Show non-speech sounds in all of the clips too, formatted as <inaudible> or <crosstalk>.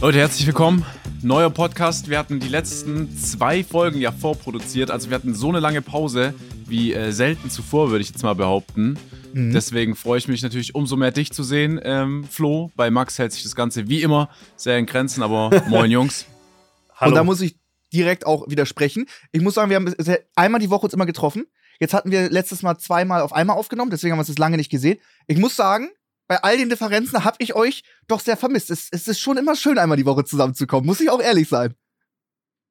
Leute, herzlich willkommen. Neuer Podcast. Wir hatten die letzten zwei Folgen ja vorproduziert. Also wir hatten so eine lange Pause wie äh, selten zuvor, würde ich jetzt mal behaupten. Mhm. Deswegen freue ich mich natürlich umso mehr dich zu sehen, ähm, Flo. Bei Max hält sich das Ganze wie immer sehr in Grenzen, aber <laughs> moin Jungs. Hallo. Und da muss ich direkt auch widersprechen. Ich muss sagen, wir haben einmal die Woche uns immer getroffen. Jetzt hatten wir letztes Mal zweimal auf einmal aufgenommen, deswegen haben wir es lange nicht gesehen. Ich muss sagen, bei all den Differenzen habe ich euch doch sehr vermisst. Es, es ist schon immer schön, einmal die Woche zusammenzukommen, muss ich auch ehrlich sein.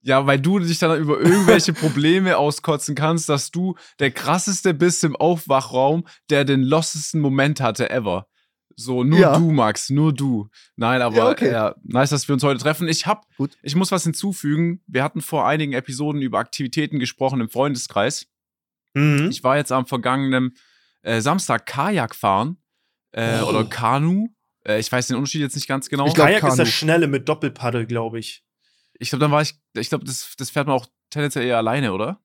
Ja, weil du dich dann über irgendwelche <laughs> Probleme auskotzen kannst, dass du der krasseste bist im Aufwachraum, der den lossesten Moment hatte ever. So, nur ja. du, Max, nur du. Nein, aber ja, okay. ja, nice, dass wir uns heute treffen. Ich hab, Gut. ich muss was hinzufügen. Wir hatten vor einigen Episoden über Aktivitäten gesprochen im Freundeskreis. Mhm. Ich war jetzt am vergangenen äh, Samstag Kajak fahren äh, oh. oder Kanu. Äh, ich weiß den Unterschied jetzt nicht ganz genau. Ich glaub, Kajak Kanu. ist das Schnelle mit Doppelpaddel, glaube ich. Ich glaube, dann war ich, ich glaube, das, das fährt man auch tendenziell eher alleine, oder?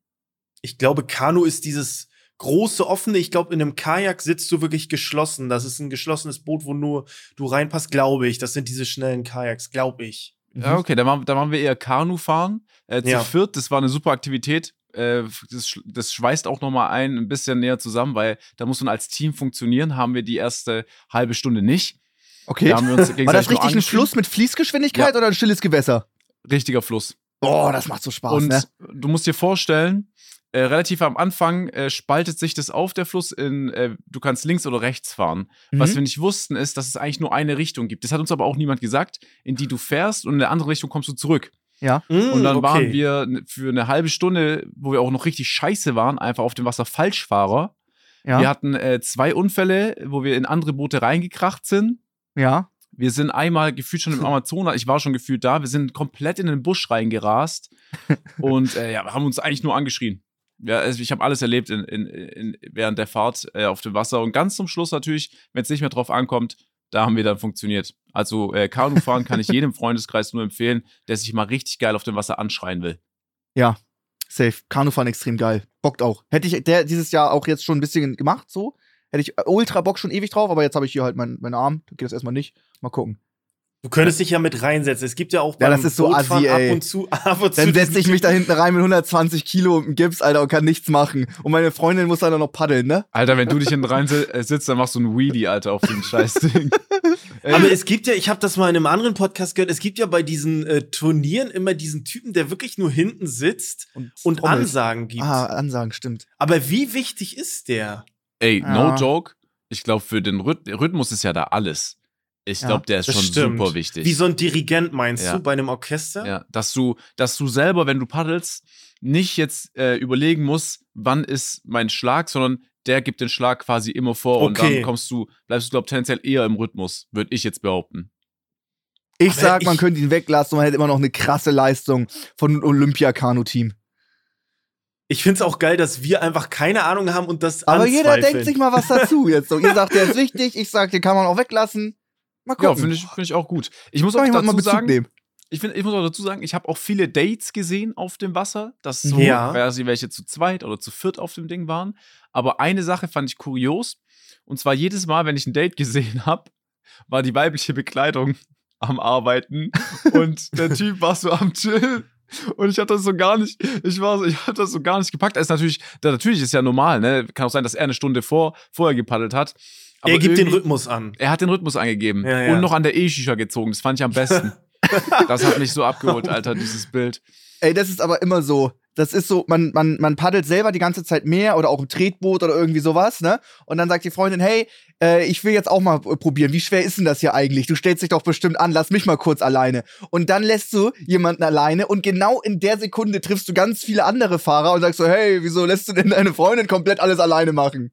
Ich glaube, Kanu ist dieses große offene. Ich glaube, in einem Kajak sitzt du wirklich geschlossen. Das ist ein geschlossenes Boot, wo nur du reinpasst, glaube ich. Das sind diese schnellen Kajaks, glaube ich. Ja, okay, dann waren, waren wir eher Kanu fahren. Äh, zu ja. viert, das war eine super Aktivität. Äh, das, das, schweißt auch nochmal ein, ein bisschen näher zusammen, weil da muss man als Team funktionieren. Haben wir die erste halbe Stunde nicht. Okay. Da <laughs> war das richtig ein Fluss mit Fließgeschwindigkeit ja. oder ein stilles Gewässer? Richtiger Fluss. Boah, das macht so Spaß. Und ne? du musst dir vorstellen, äh, relativ am Anfang äh, spaltet sich das auf, der Fluss, in äh, du kannst links oder rechts fahren. Mhm. Was wir nicht wussten, ist, dass es eigentlich nur eine Richtung gibt. Das hat uns aber auch niemand gesagt, in die du fährst und in eine andere Richtung kommst du zurück. Ja. Mm, und dann okay. waren wir für eine halbe Stunde, wo wir auch noch richtig scheiße waren, einfach auf dem Wasser Falschfahrer. Ja. Wir hatten äh, zwei Unfälle, wo wir in andere Boote reingekracht sind. Ja. Wir sind einmal gefühlt schon im <laughs> Amazonas, ich war schon gefühlt da, wir sind komplett in den Busch reingerast <laughs> und äh, ja, haben uns eigentlich nur angeschrien. Ja, also ich habe alles erlebt in, in, in, während der Fahrt äh, auf dem Wasser und ganz zum Schluss natürlich, wenn es nicht mehr drauf ankommt, da haben wir dann funktioniert. Also äh, Kanufahren kann ich <laughs> jedem Freundeskreis nur empfehlen, der sich mal richtig geil auf dem Wasser anschreien will. Ja, safe. Kanufahren extrem geil. Bockt auch. Hätte ich der dieses Jahr auch jetzt schon ein bisschen gemacht, so. Hätte ich ultra Bock schon ewig drauf, aber jetzt habe ich hier halt meinen mein Arm. Da geht das erstmal nicht. Mal gucken. Du könntest dich ja mit reinsetzen. Es gibt ja auch ja, das ist so assi, ey. ab und zu. <laughs> Ab und dann setze ich mich da hinten rein mit 120 Kilo und Gips, Alter, und kann nichts machen. Und meine Freundin muss dann noch paddeln, ne? Alter, wenn du dich hinten rein äh, sitzt, dann machst du ein Wheelie, Alter, auf dem Scheißding. <laughs> Aber es gibt ja, ich habe das mal in einem anderen Podcast gehört, es gibt ja bei diesen äh, Turnieren immer diesen Typen, der wirklich nur hinten sitzt und, und Ansagen gibt. Ah, Ansagen, stimmt. Aber wie wichtig ist der? Ey, no joke. Ich glaube, für den Rhythmus ist ja da alles. Ich glaube, ja, der ist schon stimmt. super wichtig. Wie so ein Dirigent meinst ja. du bei einem Orchester? Ja, dass du, dass du selber, wenn du paddelst, nicht jetzt äh, überlegen musst, wann ist mein Schlag, sondern der gibt den Schlag quasi immer vor okay. und dann kommst du, bleibst du, glaube ich, tendenziell eher im Rhythmus, würde ich jetzt behaupten. Ich Aber sag, ich man könnte ihn weglassen und man hätte immer noch eine krasse Leistung von einem Olympia-Kanu-Team. Ich finde es auch geil, dass wir einfach keine Ahnung haben und das Aber anzweifeln. jeder denkt sich mal was dazu jetzt so. Ihr sagt, der ist <laughs> wichtig, ich sag, den kann man auch weglassen. Mal gucken. Ja, finde ich, find ich auch gut. Ich muss auch dazu mal sagen, nehmen. Ich, find, ich muss auch dazu sagen, ich habe auch viele Dates gesehen auf dem Wasser, dass so ja. quasi welche zu zweit oder zu viert auf dem Ding waren. Aber eine Sache fand ich kurios. Und zwar jedes Mal, wenn ich ein Date gesehen <laughs> habe, war die weibliche Bekleidung am Arbeiten <laughs> und der Typ war so am Chillen. Und ich hatte das so gar nicht, ich war so, ich hatte das so gar nicht gepackt. Das ist natürlich, natürlich ist ja normal, ne? Kann auch sein, dass er eine Stunde vor, vorher gepaddelt hat. Aber er gibt den Rhythmus an. Er hat den Rhythmus angegeben ja, ja. und noch an der E-Shisha gezogen. Das fand ich am besten. <laughs> das hat mich so abgeholt, Alter, dieses Bild. Ey, das ist aber immer so. Das ist so, man, man, man paddelt selber die ganze Zeit mehr oder auch im Tretboot oder irgendwie sowas, ne? Und dann sagt die Freundin, hey, äh, ich will jetzt auch mal probieren. Wie schwer ist denn das hier eigentlich? Du stellst dich doch bestimmt an, lass mich mal kurz alleine. Und dann lässt du jemanden alleine und genau in der Sekunde triffst du ganz viele andere Fahrer und sagst so, hey, wieso lässt du denn deine Freundin komplett alles alleine machen?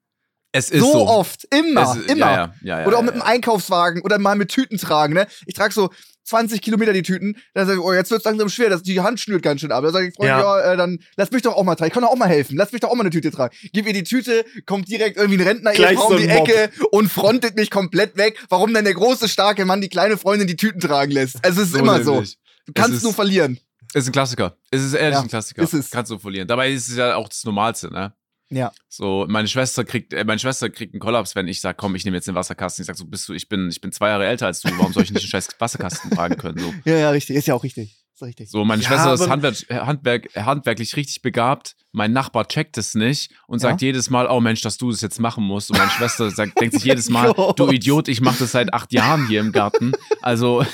Es ist so, so. oft, immer, es, immer. Ja, ja, ja, oder auch mit einem Einkaufswagen oder mal mit Tüten tragen, ne? Ich trage so 20 Kilometer die Tüten, dann sage ich, oh, jetzt wird's langsam schwer, das, die Hand schnürt ganz schön ab. Dann sage ich, Freunde, ja, äh, dann lass mich doch auch mal tragen. Ich kann doch auch mal helfen. Lass mich doch auch mal eine Tüte tragen. Gib ihr die Tüte, kommt direkt irgendwie ein Rentner Gleich um die Ecke und frontet mich komplett weg. Warum denn der große, starke Mann die kleine Freundin die Tüten tragen lässt? Also, es ist so immer nämlich. so. Du kannst ist, nur verlieren. Es Ist ein Klassiker. Es ist ehrlich ein Klassiker. Ist es. Kannst du verlieren. Dabei ist es ja auch das Normalste, ne? Ja. So, meine Schwester kriegt, äh, meine Schwester kriegt einen Kollaps, wenn ich sage, komm, ich nehme jetzt den Wasserkasten. Ich sag so, bist du, ich bin, ich bin zwei Jahre älter als du, warum soll ich nicht einen scheiß Wasserkasten tragen können? So. <laughs> Ja, ja, richtig, ist ja auch richtig. Ist richtig. So, meine ja, Schwester ist Handwerk, Handwerk, handwerklich richtig begabt. Mein Nachbar checkt es nicht und sagt ja? jedes Mal, oh Mensch, dass du das jetzt machen musst. Und meine Schwester <laughs> sagt, denkt sich jedes Mal, <laughs> du Idiot, ich mache das seit acht Jahren hier im Garten. Also,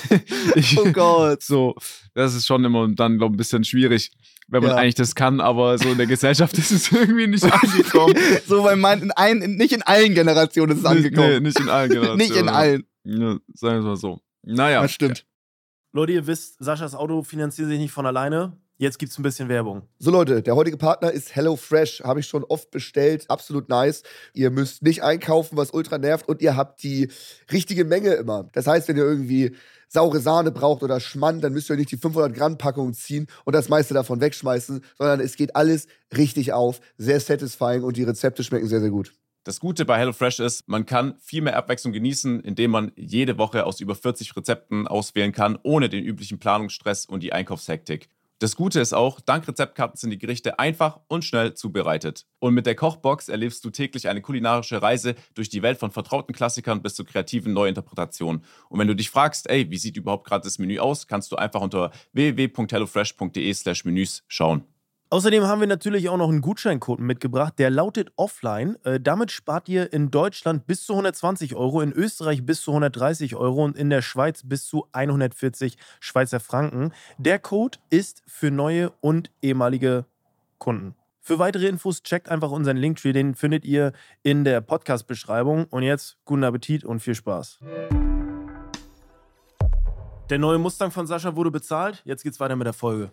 ich, oh Gott. So, das ist schon immer dann, glaube ich, ein bisschen schwierig wenn man ja. eigentlich das kann, aber so in der Gesellschaft <laughs> ist es irgendwie nicht angekommen. <laughs> so, weil man in ein, nicht in allen Generationen ist es angekommen. Nee, nicht in allen Generationen. <laughs> nicht in allen. Ja, sagen wir es mal so. Naja. Das stimmt. Leute, ihr wisst, Saschas Auto finanziert sich nicht von alleine. Jetzt gibt es ein bisschen Werbung. So Leute, der heutige Partner ist HelloFresh. Habe ich schon oft bestellt. Absolut nice. Ihr müsst nicht einkaufen, was ultra nervt. Und ihr habt die richtige Menge immer. Das heißt, wenn ihr irgendwie saure Sahne braucht oder Schmand, dann müsst ihr nicht die 500 Gramm Packung ziehen und das meiste davon wegschmeißen, sondern es geht alles richtig auf. Sehr satisfying und die Rezepte schmecken sehr, sehr gut. Das Gute bei HelloFresh ist, man kann viel mehr Abwechslung genießen, indem man jede Woche aus über 40 Rezepten auswählen kann, ohne den üblichen Planungsstress und die Einkaufshektik. Das Gute ist auch, dank Rezeptkarten sind die Gerichte einfach und schnell zubereitet. Und mit der Kochbox erlebst du täglich eine kulinarische Reise durch die Welt von vertrauten Klassikern bis zu kreativen Neuinterpretationen. Und wenn du dich fragst, ey, wie sieht überhaupt gerade das Menü aus, kannst du einfach unter www.hellofresh.de/menüs schauen. Außerdem haben wir natürlich auch noch einen Gutscheincode mitgebracht, der lautet Offline. Äh, damit spart ihr in Deutschland bis zu 120 Euro, in Österreich bis zu 130 Euro und in der Schweiz bis zu 140 Schweizer Franken. Der Code ist für neue und ehemalige Kunden. Für weitere Infos checkt einfach unseren Linktree, den findet ihr in der Podcast-Beschreibung. Und jetzt guten Appetit und viel Spaß. Der neue Mustang von Sascha wurde bezahlt. Jetzt geht's weiter mit der Folge.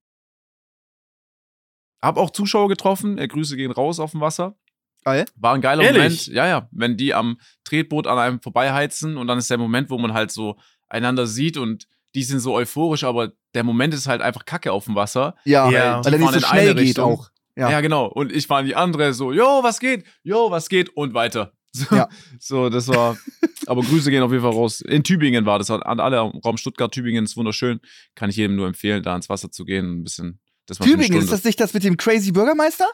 Hab auch Zuschauer getroffen. Äh, Grüße gehen raus auf dem Wasser. Geil. War ein geiler Ehrlich? Moment. Ja, ja. Wenn die am Tretboot an einem vorbeiheizen und dann ist der Moment, wo man halt so einander sieht und die sind so euphorisch, aber der Moment ist halt einfach Kacke auf dem Wasser. Ja, ja. weil er nicht so schnell geht auch. Ja. ja, genau. Und ich war in die andere so, jo, was geht? Jo, was geht? Und weiter. <laughs> So, ja. so das war. aber Grüße gehen auf jeden Fall raus. In Tübingen war das. An alle Raum Stuttgart, Tübingen ist wunderschön. Kann ich jedem nur empfehlen, da ins Wasser zu gehen, ein bisschen Tübingen, ist das nicht das mit dem Crazy Bürgermeister?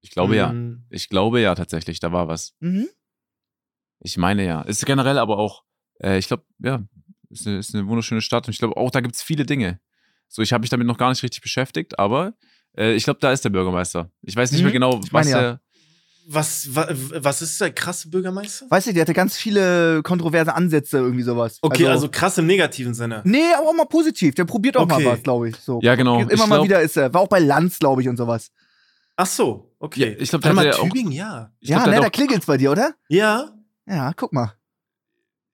Ich glaube mhm. ja. Ich glaube ja tatsächlich, da war was. Mhm. Ich meine ja. Ist generell aber auch, äh, ich glaube, ja, ist eine, ist eine, wunderschöne Stadt und ich glaube auch, da gibt es viele Dinge. So, ich habe mich damit noch gar nicht richtig beschäftigt, aber äh, ich glaube, da ist der Bürgermeister. Ich weiß nicht mhm. mehr genau, was er. Ja. Was, was, was ist der krasse Bürgermeister? Weißt du, der hatte ganz viele kontroverse Ansätze, irgendwie sowas. Okay, also, also krass im negativen Sinne. Nee, aber auch mal positiv. Der probiert auch okay. mal was, glaube ich. So. Ja, genau. Immer ich mal glaub, wieder ist er. War auch bei Lanz, glaube ich, und sowas. Ach so, okay. Ja, ich glaube, der hat Tübingen, ja. Ich ja, glaub, ne, da klingelt's bei dir, oder? Ja. Ja, guck mal.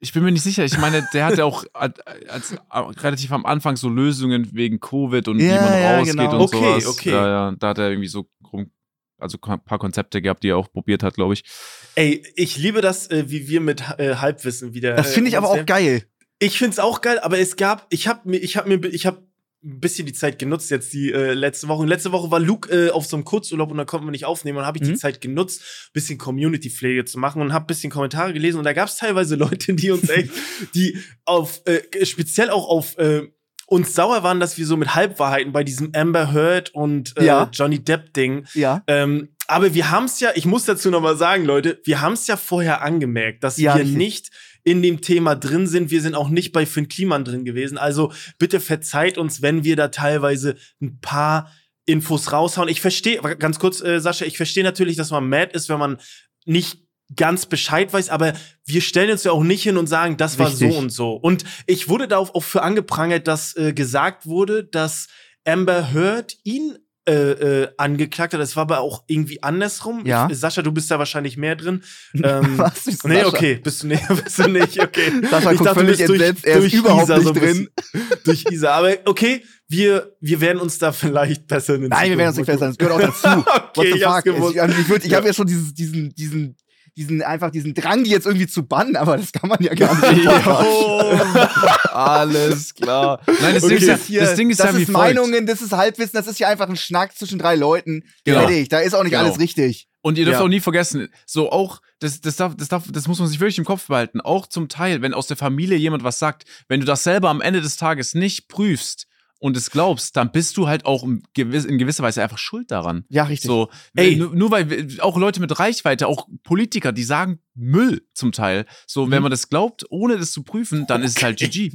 Ich bin mir nicht sicher. Ich meine, der hatte auch <laughs> als, als, relativ am Anfang so Lösungen wegen Covid und ja, wie man ja, rausgeht genau. und okay, sowas. Okay, ja, ja, da hat er irgendwie so also ein paar Konzepte gehabt, die er auch probiert hat, glaube ich. Ey, ich liebe das, äh, wie wir mit äh, Halbwissen wieder. Das finde ich äh, aber auch geil. Ich finde es auch geil, aber es gab, ich habe mir, ich habe mir, ich habe ein bisschen die Zeit genutzt jetzt die äh, letzte Woche. Und letzte Woche war Luke äh, auf so einem Kurzurlaub und da konnten wir nicht aufnehmen. Und habe ich mhm. die Zeit genutzt, bisschen Community-Pflege zu machen und habe bisschen Kommentare gelesen. Und da gab es teilweise <laughs> Leute, die uns echt, die auf, äh, speziell auch auf äh, uns sauer waren, dass wir so mit Halbwahrheiten bei diesem Amber Heard und äh, ja. Johnny Depp Ding. Ja. Ähm, aber wir haben es ja, ich muss dazu noch mal sagen, Leute, wir haben es ja vorher angemerkt, dass ja, wir richtig. nicht in dem Thema drin sind. Wir sind auch nicht bei Finn Kliman drin gewesen. Also bitte verzeiht uns, wenn wir da teilweise ein paar Infos raushauen. Ich verstehe, ganz kurz, äh, Sascha, ich verstehe natürlich, dass man mad ist, wenn man nicht ganz Bescheid weiß, aber wir stellen uns ja auch nicht hin und sagen, das war Richtig. so und so. Und ich wurde darauf auch für angeprangert, dass äh, gesagt wurde, dass Amber Heard ihn äh, äh, angeklagt hat. Das war aber auch irgendwie andersrum. Ja. Ich, Sascha, du bist da wahrscheinlich mehr drin. <laughs> Ähm, Was? Ist nee, okay, bist du, nee, <laughs> bist du nicht, okay. <laughs> Sascha ich dachte, du bist durch, er durch überhaupt Isa nicht so drin. durch Isa. Aber okay, wir, wir werden uns da vielleicht besser Nein, wir werden uns nicht besser. Das gehört auch dazu. okay, ich, hab's gewusst. ich, ich, ich habe ja schon dieses, diesen, diesen diesen, einfach diesen Drang, die jetzt irgendwie zu bannen, aber das kann man ja gar nicht. <laughs> oh, <laughs> alles klar. Nein, das okay. Ding ist ja, hier, das Ding ist das ja ist Meinungen, das ist Halbwissen, das ist ja einfach ein Schnack zwischen drei Leuten. Genau. Fertig, da ist auch nicht genau. alles richtig. Und ihr dürft ja. auch nie vergessen, so auch, das, das, darf, das, darf, das muss man sich wirklich im Kopf behalten, auch zum Teil, wenn aus der Familie jemand was sagt, wenn du das selber am Ende des Tages nicht prüfst, und es glaubst, dann bist du halt auch in gewisser Weise einfach schuld daran. Ja, richtig. So, Ey. Nur, nur weil auch Leute mit Reichweite, auch Politiker, die sagen Müll zum Teil. So, mhm. wenn man das glaubt, ohne das zu prüfen, dann okay. ist es halt GG.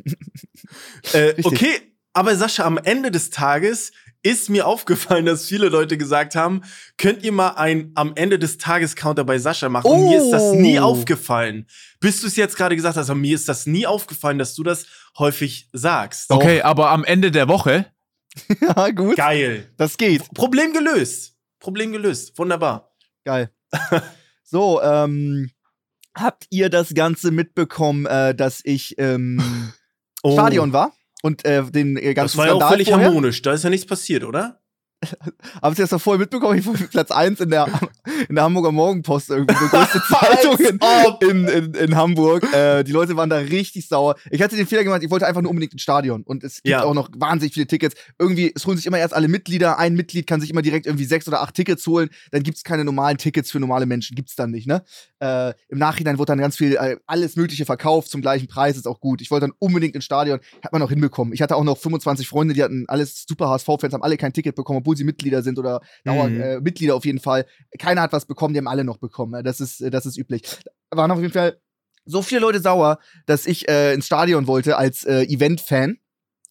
<laughs> äh, okay, aber Sascha, am Ende des Tages ist mir aufgefallen, dass viele Leute gesagt haben, könnt ihr mal ein am Ende des Tages Counter bei Sascha machen? Oh. Und mir ist das nie oh. aufgefallen. Bis du es jetzt gerade gesagt hast, aber mir ist das nie aufgefallen, dass du das häufig sagst. Okay, Doch. aber am Ende der Woche. <laughs> ja, gut. Geil. Das geht. Problem gelöst. Problem gelöst. Wunderbar. Geil. <laughs> so, ähm, habt ihr das Ganze mitbekommen, äh, dass ich ähm, <laughs> oh. Stadion war? Und äh, den äh, ganzen Das war ja auch völlig vorher. harmonisch, da ist ja nichts passiert, oder? Habt ihr das doch vorher mitbekommen? Ich war Platz 1 in der, in der Hamburger Morgenpost, irgendwie die größte <laughs> Zeitung in, in, in, in Hamburg. Äh, die Leute waren da richtig sauer. Ich hatte den Fehler gemacht, ich wollte einfach nur unbedingt ins Stadion. Und es gibt ja. auch noch wahnsinnig viele Tickets. Irgendwie, es holen sich immer erst alle Mitglieder. Ein Mitglied kann sich immer direkt irgendwie sechs oder acht Tickets holen. Dann gibt es keine normalen Tickets für normale Menschen. Gibt es dann nicht, ne? Äh, Im Nachhinein wurde dann ganz viel, äh, alles Mögliche verkauft zum gleichen Preis, ist auch gut. Ich wollte dann unbedingt ins Stadion. Hat man auch hinbekommen. Ich hatte auch noch 25 Freunde, die hatten alles super HSV-Fans, haben alle kein Ticket bekommen, obwohl sie Mitglieder sind oder Dauermitglieder mhm. äh, auf jeden Fall. Keiner hat was bekommen, die haben alle noch bekommen. Das ist, das ist üblich. Waren auf jeden Fall so viele Leute sauer, dass ich äh, ins Stadion wollte als äh, Event-Fan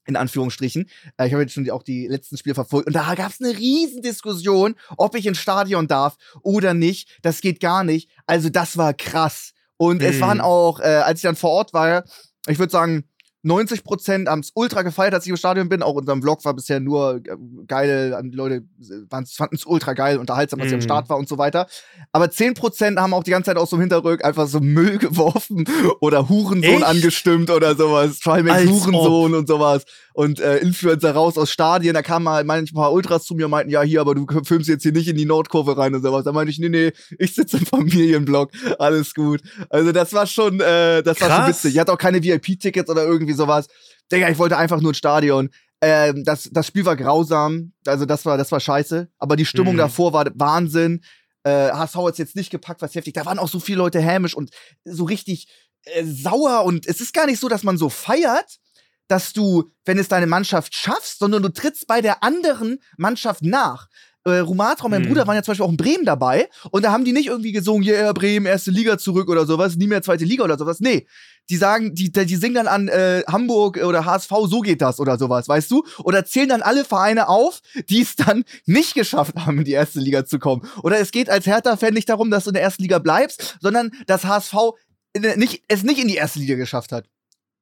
in Anführungsstrichen. Äh, ich habe jetzt schon auch die letzten Spiele verfolgt und da gab es eine Riesendiskussion, ob ich ins Stadion darf oder nicht. Das geht gar nicht. Also das war krass. Und mhm. es waren auch, äh, als ich dann vor Ort war, ich würde sagen, 90 Prozent haben es ultra gefeiert, als ich im Stadion bin. Auch unserem Vlog war bisher nur äh, geil. Die Leute fanden es ultra geil, unterhaltsam, als mhm. ich am mhm. Start war und so weiter. Aber 10 Prozent haben auch die ganze Zeit aus so dem Hinterrück einfach so Müll <laughs> geworfen oder Hurensohn Echt? angestimmt oder sowas. Trimax Hurensohn ob. und sowas. Und äh, Influencer raus aus Stadien. Da kamen mal manchmal Ultras zu mir und meinten, ja, hier, aber du filmst jetzt hier nicht in die Nordkurve rein und sowas. Da meinte ich, nee, nee, ich sitze im Familienblock. Alles gut. Also das war schon, äh, das Krass. war schon witzig. Ich hatte auch keine VIP-Tickets oder irgendwie irgendwie sowas. Digga, ich wollte einfach nur ein Stadion. Ähm, das, das Spiel war grausam, also das war, das war scheiße. Aber die Stimmung mhm. davor war Wahnsinn. Äh, HSV hat es jetzt nicht gepackt, was heftig. Da waren auch so viele Leute hämisch und so richtig äh, sauer. Und es ist gar nicht so, dass man so feiert, dass du, wenn es deine Mannschaft schaffst, sondern du trittst bei der anderen Mannschaft nach äh, Rumatra und mein mhm. Bruder waren ja zum Beispiel auch in Bremen dabei und da haben die nicht irgendwie gesungen, ja, yeah, Bremen, erste Liga zurück oder sowas, nie mehr zweite Liga oder sowas. Nee, die sagen, die, die singen dann an äh, Hamburg oder HSV, so geht das oder sowas, weißt du? Oder zählen dann alle Vereine auf, die es dann <laughs> nicht geschafft haben, in die erste Liga zu kommen. Oder es geht als Hertha-Fan nicht darum, dass du in der ersten Liga bleibst, sondern dass HSV nicht, es nicht in die erste Liga geschafft hat.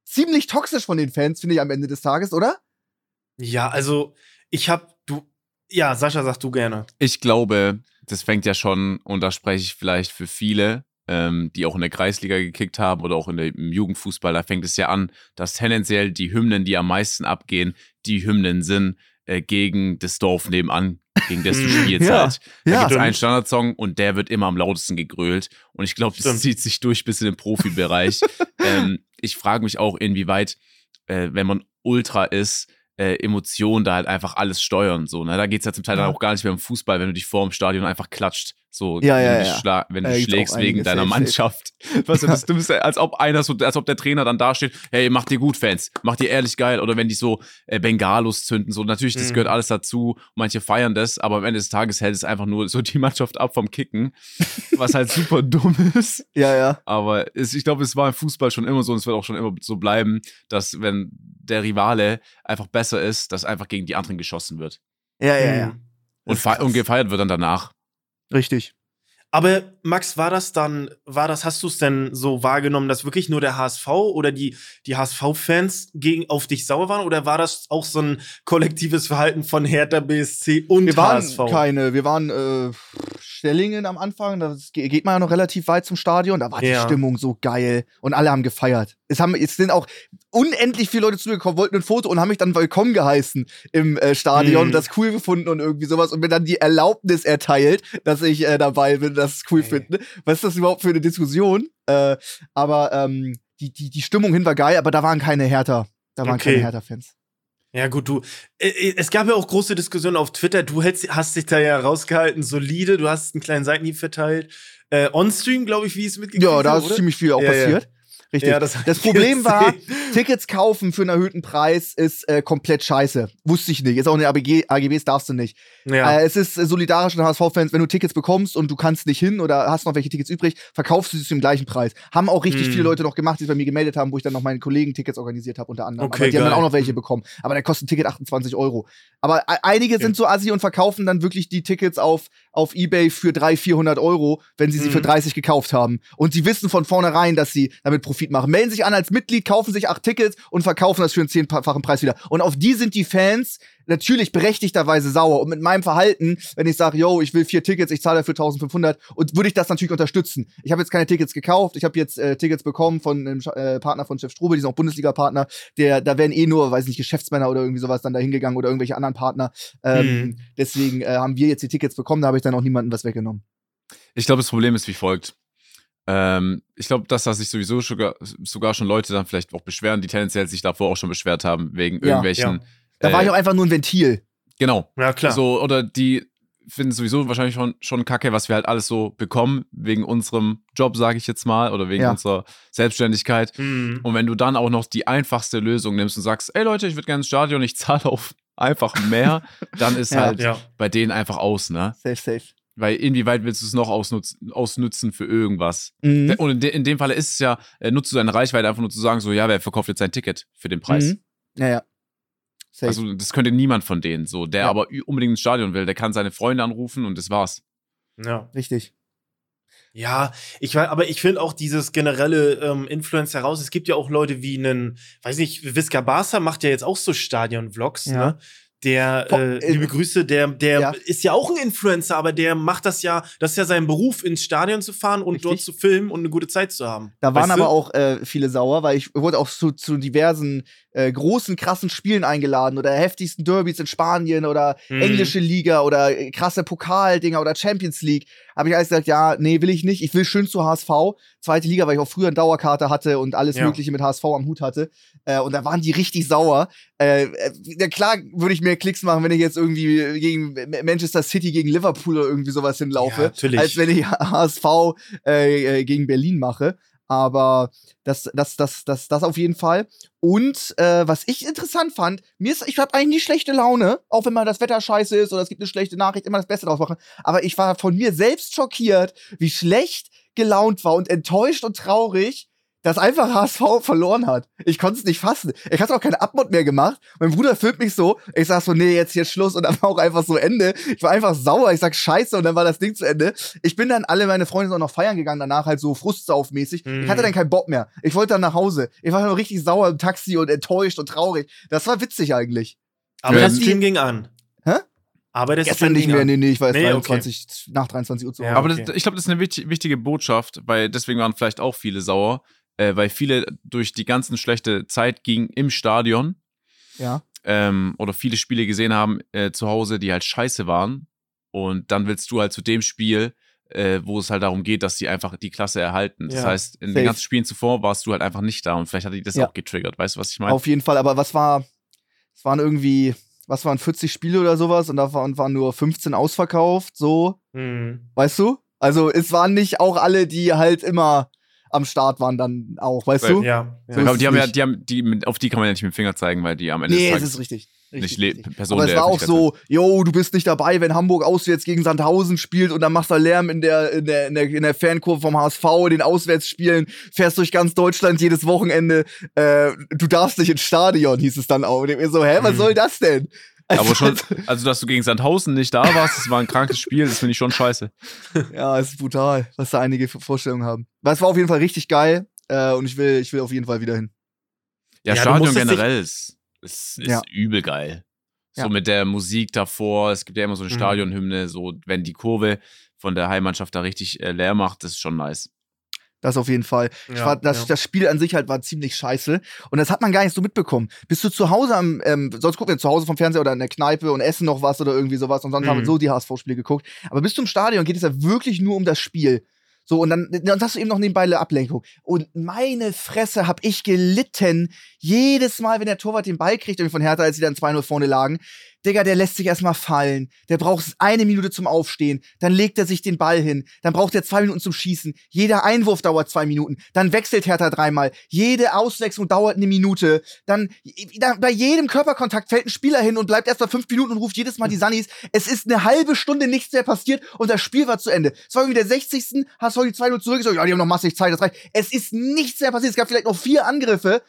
Ziemlich toxisch von den Fans, finde ich am Ende des Tages, oder? Ja, also ich habe ja, Sascha, sag du gerne. Ich glaube, das fängt ja schon, und da spreche ich vielleicht für viele, ähm, die auch in der Kreisliga gekickt haben oder auch in der, im Jugendfußball, da fängt es ja an, dass tendenziell die Hymnen, die am meisten abgehen, die Hymnen sind äh, gegen das Dorf nebenan, gegen das du spielst <laughs> ja, halt. Da ja, gibt es einen Standardsong und der wird immer am lautesten gegrölt. Und ich glaube, das zieht sich durch bis in den Profibereich. <laughs> ähm, ich frage mich auch, inwieweit, äh, wenn man Ultra ist, äh, Emotionen da halt einfach alles steuern. So, ne? Da geht es ja zum Teil ja. dann auch gar nicht mehr um Fußball, wenn du dich vor dem Stadion einfach klatscht. So, ja, ja, wenn, du, ja. wenn du schlägst wegen deiner Mannschaft. <laughs> Weißt du, das, ja, als ob einer so, als ob der Trainer dann da steht, hey, macht dir gut, Fans, macht dir ehrlich geil. Oder wenn die so äh, Bengalos zünden, so natürlich, das mhm. gehört alles dazu. Manche feiern das, aber am Ende des Tages hält es einfach nur so die Mannschaft ab vom Kicken, was halt super <laughs> dumm ist. Ja, ja. Aber es, ich glaube, es war im Fußball schon immer so und es wird auch schon immer so bleiben, dass wenn der Rivale einfach besser ist, dass einfach gegen die anderen geschossen wird. Ja, ja, ja. Und, und gefeiert wird dann danach. Richtig. Aber Max, war das dann, war das, hast du es denn so wahrgenommen, dass wirklich nur der HSV oder die, die HSV-Fans gegen auf dich sauer waren? Oder war das auch so ein kollektives Verhalten von Hertha BSC und wir waren HSV? Keine, wir waren äh, Stellingen am Anfang, da geht man ja noch relativ weit zum Stadion, da war ja. die Stimmung so geil und alle haben gefeiert. Es, haben, es sind auch unendlich viele Leute zugekommen, wollten ein Foto und haben mich dann willkommen geheißen im äh, Stadion, mhm. das cool gefunden und irgendwie sowas und mir dann die Erlaubnis erteilt, dass ich äh, dabei bin, das cool okay. finden. Was ist das überhaupt für eine Diskussion? Äh, aber ähm, die, die, die Stimmung hin war geil, aber da waren keine Hertha. Da waren okay. keine Hertha-Fans. Ja, gut, du. Äh, äh, es gab ja auch große Diskussionen auf Twitter. Du hast, hast dich da ja rausgehalten, solide. Du hast einen kleinen Seitenhieb verteilt. Äh, On-Stream, glaube ich, wie es mitgekriegt Ja, da ist oder? ziemlich viel auch ja, passiert. Ja. Richtig. Ja, das, das Problem war, <laughs> Tickets kaufen für einen erhöhten Preis ist äh, komplett scheiße. Wusste ich nicht. Ist auch in den ABG, AGBs darfst du nicht. Ja. Äh, es ist solidarisch an HSV-Fans, wenn du Tickets bekommst und du kannst nicht hin oder hast noch welche Tickets übrig, verkaufst du sie zu dem gleichen Preis. Haben auch richtig hm. viele Leute noch gemacht, die sich bei mir gemeldet haben, wo ich dann noch meinen Kollegen Tickets organisiert habe, unter anderem. Okay, Aber die geil. haben dann auch noch welche bekommen. Aber der kostet ein Ticket 28 Euro. Aber äh, einige okay. sind so assi und verkaufen dann wirklich die Tickets auf, auf Ebay für 300, 400 Euro, wenn sie sie für 30 hm. gekauft haben. Und sie wissen von vornherein, dass sie damit Profit machen. Melden sich an als Mitglied, kaufen sich acht Tickets und verkaufen das für einen zehnfachen Preis wieder. Und auf die sind die Fans natürlich berechtigterweise sauer. Und mit meinem Verhalten, wenn ich sage, yo, ich will vier Tickets, ich zahle dafür 1500, und würde ich das natürlich unterstützen. Ich habe jetzt keine Tickets gekauft, ich habe jetzt äh, Tickets bekommen von einem äh, Partner von Chef Strube, die sind auch Bundesliga-Partner, der, da wären eh nur, weiß nicht, Geschäftsmänner oder irgendwie sowas dann da hingegangen oder irgendwelche anderen Partner. Ähm, mhm. Deswegen äh, haben wir jetzt die Tickets bekommen, da habe ich dann auch niemandem was weggenommen. Ich glaube, das Problem ist wie folgt. Ähm, ich glaube, dass da sich sowieso sogar, sogar schon Leute dann vielleicht auch beschweren, die tendenziell sich davor auch schon beschwert haben, wegen ja, irgendwelchen. Ja. Da äh, war ich auch einfach nur ein Ventil. Genau. Ja, klar. So, oder die finden sowieso wahrscheinlich schon, schon kacke, was wir halt alles so bekommen, wegen unserem Job, sage ich jetzt mal, oder wegen ja. unserer Selbstständigkeit. Mhm. Und wenn du dann auch noch die einfachste Lösung nimmst und sagst, ey Leute, ich würde gerne ins Stadion, ich zahle auf einfach mehr, <laughs> dann ist halt bei denen einfach aus, ne? Safe, safe. Weil inwieweit willst du es noch ausnutzen, ausnutzen für irgendwas? Mhm. Und in, de, in, dem Fall ist es ja, äh, nutzt du deine Reichweite einfach nur zu sagen, so, ja, wer verkauft jetzt sein Ticket für den Preis? Mhm. Ja, ja. Safe. Also, das könnte niemand von denen so, der ja. aber unbedingt ins Stadion will, der kann seine Freunde anrufen und das war's. Ja. Richtig. Ja, ich aber ich finde auch dieses generelle ähm, Influencer heraus. Es gibt ja auch Leute wie einen, weiß nicht, Visca Barca macht ja jetzt auch so Stadion-Vlogs, ja. ne? Der, äh, äh, liebe Grüße, der, der ja. ist ja auch ein Influencer, aber der macht das ja, das ist ja sein Beruf, ins Stadion zu fahren und Richtig. dort zu filmen und eine gute Zeit zu haben. Da waren aber auch äh, viele sauer, weil ich wurde auch zu, zu diversen äh, großen, krassen Spielen eingeladen oder heftigsten Derbys in Spanien oder mhm. englische Liga oder äh, krasse Pokaldinger oder Champions League. Habe ich alles gesagt, ja, nee, will ich nicht. Ich will schön zu HSV. Zweite Liga, weil ich auch früher eine Dauerkarte hatte und alles ja. Mögliche mit HSV am Hut hatte. Äh, und da waren die richtig sauer. Äh, äh, ja, klar würde ich mehr Klicks machen, wenn ich jetzt irgendwie gegen Manchester City gegen Liverpool oder irgendwie sowas hinlaufe, ja, als wenn ich HSV äh, äh, gegen Berlin mache. Aber das, das, das, das, das auf jeden Fall. Und äh, was ich interessant fand, mir ist, ich habe eigentlich nie schlechte Laune, auch wenn mal das Wetter scheiße ist oder es gibt eine schlechte Nachricht, immer das Beste draus machen. Aber ich war von mir selbst schockiert, wie schlecht gelaunt war und enttäuscht und traurig, dass einfach HSV verloren hat. Ich konnte es nicht fassen. Ich hatte auch keine Abmod mehr gemacht. Mein Bruder filmt mich so. Ich sag so, nee, jetzt hier Schluss. Und dann war auch einfach so Ende. Ich war einfach sauer. Ich sag Scheiße. Und dann war das Ding zu Ende. Ich bin dann alle meine Freunde auch noch feiern gegangen danach, halt so frustsaufmäßig. Mhm. Ich hatte mhm. dann keinen Bock mehr. Ich wollte dann nach Hause. Ich war nur richtig sauer im Taxi und enttäuscht und traurig. Das war witzig eigentlich. Aber der Stream ging an. Hä? Aber das Gestern nicht mehr, nee, nee, ich war nee, 23, okay. nach 23 Uhr zu Hause. Ja, okay. Aber das, ich glaube, das ist eine wichtige Botschaft, weil deswegen waren vielleicht auch viele sauer äh, weil viele durch die ganzen schlechte Zeit gingen im Stadion. Ja. Ähm, oder viele Spiele gesehen haben äh, zu Hause, die halt scheiße waren. Und dann willst du halt zu dem Spiel, äh, wo es halt darum geht, dass sie einfach die Klasse erhalten. Das ja, heißt, in safe. den ganzen Spielen zuvor warst du halt einfach nicht da und vielleicht hat die das ja. auch getriggert. Weißt du, was ich meine? Auf jeden Fall, aber was war, es waren irgendwie, was waren 40 Spiele oder sowas und da waren, waren nur 15 ausverkauft, so. Mhm. Weißt du? Also es waren nicht auch alle, die halt immer am Start waren dann auch, weißt du? Ja. ja. So die haben ja, die haben, die, auf die kann man ja nicht mit dem Finger zeigen, weil die am Ende nee, des Tages. ist richtig. Richtig, nicht richtig. Personen Aber es war auch so, yo, du bist nicht dabei, wenn Hamburg auswärts gegen Sandhausen spielt und dann machst du Lärm in der, in der, in der, in der Fankurve vom HSV, in den Auswärtsspielen, fährst durch ganz Deutschland jedes Wochenende, äh, du darfst nicht ins Stadion, hieß es dann auch. Und ich mir so, hä, was mhm. soll das denn? Aber schon, <laughs> also dass du gegen Sandhausen nicht da warst, das war ein krankes Spiel, das finde ich schon scheiße. Ja, es ist brutal, was da einige Vorstellungen haben. Aber es war auf jeden Fall richtig geil äh, und ich will, ich will auf jeden Fall wieder hin. Ja, ja Stadion generell ist, ist, ist ja. übel geil. So ja. mit der Musik davor, es gibt ja immer so eine mhm. Stadionhymne, so wenn die Kurve von der Heimmannschaft da richtig äh, leer macht, das ist schon nice. Das auf jeden Fall. Ja, war, das, ja. das, Spiel an sich halt war ziemlich scheiße. Und das hat man gar nicht so mitbekommen. Bist du zu Hause am, ähm, sonst gucken wir zu Hause vom Fernseher oder in der Kneipe und essen noch was oder irgendwie sowas und sonst mhm. haben wir mhm. so die HSV-Spiele geguckt. Aber bist du im Stadion, geht es ja wirklich nur um das Spiel. So, und dann, dann hast du eben noch nebenbei eine Ablenkung. Und meine Fresse hab ich gelitten. Jedes Mal, wenn der Torwart den Ball kriegt, irgendwie von Hertha, als sie dann 2-0 vorne lagen, Digga, der lässt sich erstmal fallen. Der braucht eine Minute zum Aufstehen. Dann legt er sich den Ball hin. Dann braucht er zwei Minuten zum Schießen. Jeder Einwurf dauert zwei Minuten. Dann wechselt Hertha dreimal. Jede Auswechslung dauert eine Minute. Dann bei jedem Körperkontakt fällt ein Spieler hin und bleibt erst mal fünf Minuten und ruft jedes Mal die Sunnies. Es ist eine halbe Stunde nichts mehr passiert und das Spiel war zu Ende. Es war irgendwie der 60. Hast du die 2-0 zurück. So, ja, die haben noch massig Zeit, das reicht. Es ist nichts mehr passiert. Es gab vielleicht noch vier Angriffe.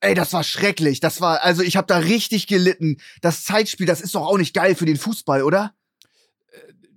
Ey, das war schrecklich. Das war, also ich habe da richtig gelitten. Das Zeitspiel, das ist doch auch nicht geil für den Fußball, oder?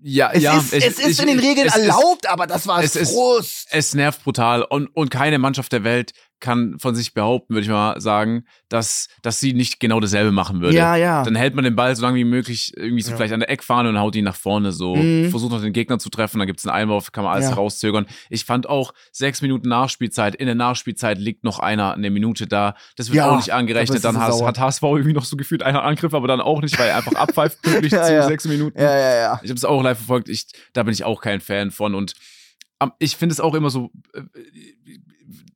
Ja, es ja. Ist, es, es ist ich, in den Regeln erlaubt, aber das war es Frust. Ist, es nervt brutal und, und keine Mannschaft der Welt kann von sich behaupten, würde ich mal sagen, dass, dass sie nicht genau dasselbe machen würde. Ja, ja. Dann hält man den Ball so lange wie möglich irgendwie so ja. vielleicht an der Eckfahne und haut ihn nach vorne so. Mhm. Versucht noch den Gegner zu treffen, dann gibt es einen Einwurf, kann man alles ja. rauszögern. Ich fand auch sechs Minuten Nachspielzeit, in der Nachspielzeit liegt noch einer eine Minute da. Das wird ja, auch nicht angerechnet. Dann has, hat HSV irgendwie noch so gefühlt einen Angriff, aber dann auch nicht, weil er einfach abpfeift <laughs> pünktlich ja, zu sechs Minuten. Ja, ja, ja. Ich habe es auch live verfolgt. Ich, da bin ich auch kein Fan von und ich finde es auch immer so, äh,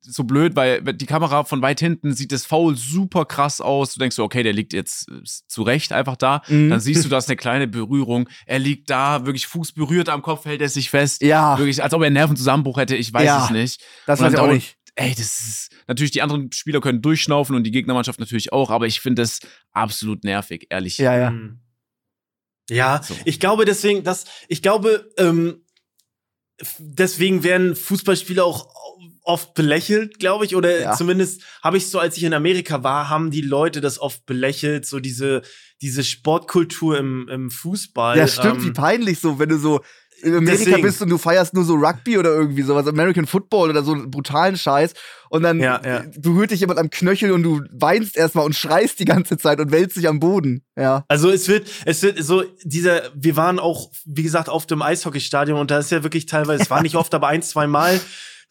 so blöd, weil die Kamera von weit hinten sieht das Foul super krass aus. Du denkst so, okay, der liegt jetzt äh, zu Recht einfach da. Mhm. Dann siehst du, <laughs> da ist eine kleine Berührung. Er liegt da, wirklich Fuß berührt am Kopf, hält er sich fest. Ja. Wirklich, als ob er einen Nervenzusammenbruch hätte. Ich weiß ja. es nicht. Das weiß ich auch nicht. Ey, das ist natürlich, die anderen Spieler können durchschnaufen und die Gegnermannschaft natürlich auch, aber ich finde das absolut nervig, ehrlich. Ja, ja. Mhm. Ja, so. ich glaube deswegen, dass, ich glaube, ähm, deswegen werden Fußballspieler auch oft belächelt, glaube ich, oder ja. zumindest habe ich so, als ich in Amerika war, haben die Leute das oft belächelt, so diese diese Sportkultur im, im Fußball. Ja, stimmt, ähm, wie peinlich so, wenn du so in Amerika Deswegen. bist und du feierst nur so Rugby oder irgendwie sowas, American Football oder so einen brutalen Scheiß und dann ja, ja. berührt dich jemand am Knöchel und du weinst erstmal und schreist die ganze Zeit und wälzt dich am Boden. Ja. Also es wird, es wird so, dieser, wir waren auch, wie gesagt, auf dem Eishockeystadion und da ist ja wirklich teilweise, es war nicht oft, aber ein, zwei Mal,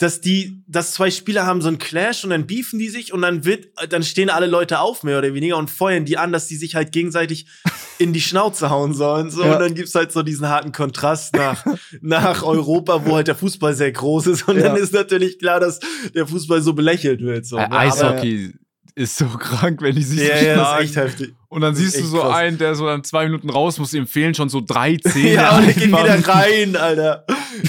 dass die, dass zwei Spieler haben so einen Clash und dann beefen die sich und dann wird, dann stehen alle Leute auf, mehr oder weniger, und feuern die an, dass die sich halt gegenseitig <laughs> in die Schnauze hauen sollen. So. Ja. Und dann gibt's halt so diesen harten Kontrast nach, <laughs> nach Europa, wo halt der Fußball sehr groß ist. Und ja. dann ist natürlich klar, dass der Fußball so belächelt wird. So. Äh, Eishockey ist so krank, wenn die sich ja, so ja, das ist echt heftig. Und dann siehst du so krass. einen, der so dann zwei Minuten raus muss, ihm fehlen schon so drei <laughs> Zähne. ja, und der geht wieder rein, Alter.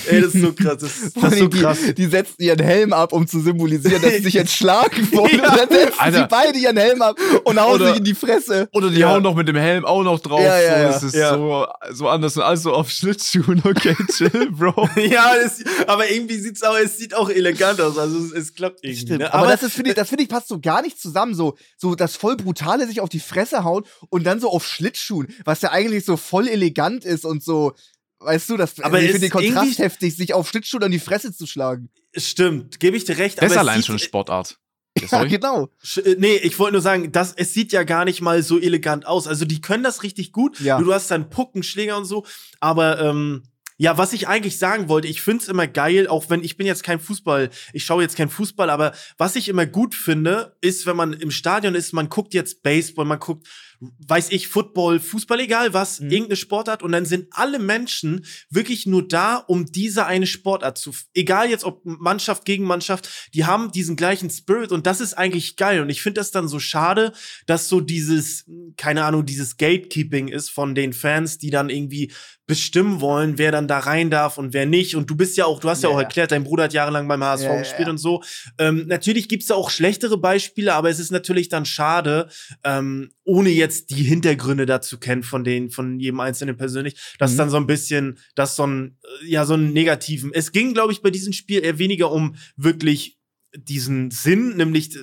Ey, das ist so krass. Das, <laughs> das ist so krass. Die, die setzen ihren Helm ab, um zu symbolisieren, dass sie sich <laughs> jetzt schlagen wollen. ja. Und dann setzen Alter. sie beide ihren Helm ab und hauen oder, sich in die Fresse. Oder die ja. hauen noch mit dem Helm auch noch drauf. Ja, ja, so, das ist so, so anders. Also auf Schlittschuhen. Okay, chill, Bro. ja, das, aber irgendwie sieht's auch, es sieht auch elegant aus. Also es, es klappt irgendwie. Ne? Aber, aber, das ist, finde ich, das finde ich passt so gar nicht zusammen. So, so das voll brutale sich auf die Fresse hauen und dann so auf Schlittschuhen, was ja eigentlich so voll elegant ist und so, weißt du, das aber ich finde den Kontrast heftig, sich auf Schlittschuhen an die Fresse zu schlagen. Stimmt, gebe ich dir recht. Das ist allein schon Sportart. <laughs> Ja, genau. Äh, nee, ich wollte nur sagen, das, es sieht ja gar nicht mal so elegant aus. Also die können das richtig gut. Ja. Du hast dann Puckenschläger und so, aber ähm, ja, was ich eigentlich sagen wollte, ich find's immer geil, auch wenn ich bin jetzt kein Fußball, ich schaue jetzt kein Fußball, aber was ich immer gut finde, ist, wenn man im Stadion ist, man guckt jetzt Baseball, man guckt weiß ich, Football, Fußball, egal was, mhm. irgendeine Sportart und dann sind alle Menschen wirklich nur da, um diese eine Sportart zu, egal jetzt ob Mannschaft gegen Mannschaft, die haben diesen gleichen Spirit und das ist eigentlich geil und ich finde das dann so schade, dass so dieses, keine Ahnung, dieses Gatekeeping ist von den Fans, die dann irgendwie bestimmen wollen, wer dann da rein darf und wer nicht. Und du bist ja auch, du hast ja, ja auch erklärt, dein Bruder hat jahrelang beim HSV ja, gespielt ja. und so. Ähm, natürlich gibt's da auch schlechtere Beispiele, aber es ist natürlich dann schade, ähm, ohne jetzt die Hintergründe dazu kennen von den, von jedem Einzelnen persönlich, dass mhm. dann so ein bisschen, dass so ein, äh, ja, so einen negativen. Es ging, glaube ich, bei diesem Spiel eher weniger um wirklich diesen Sinn, nämlich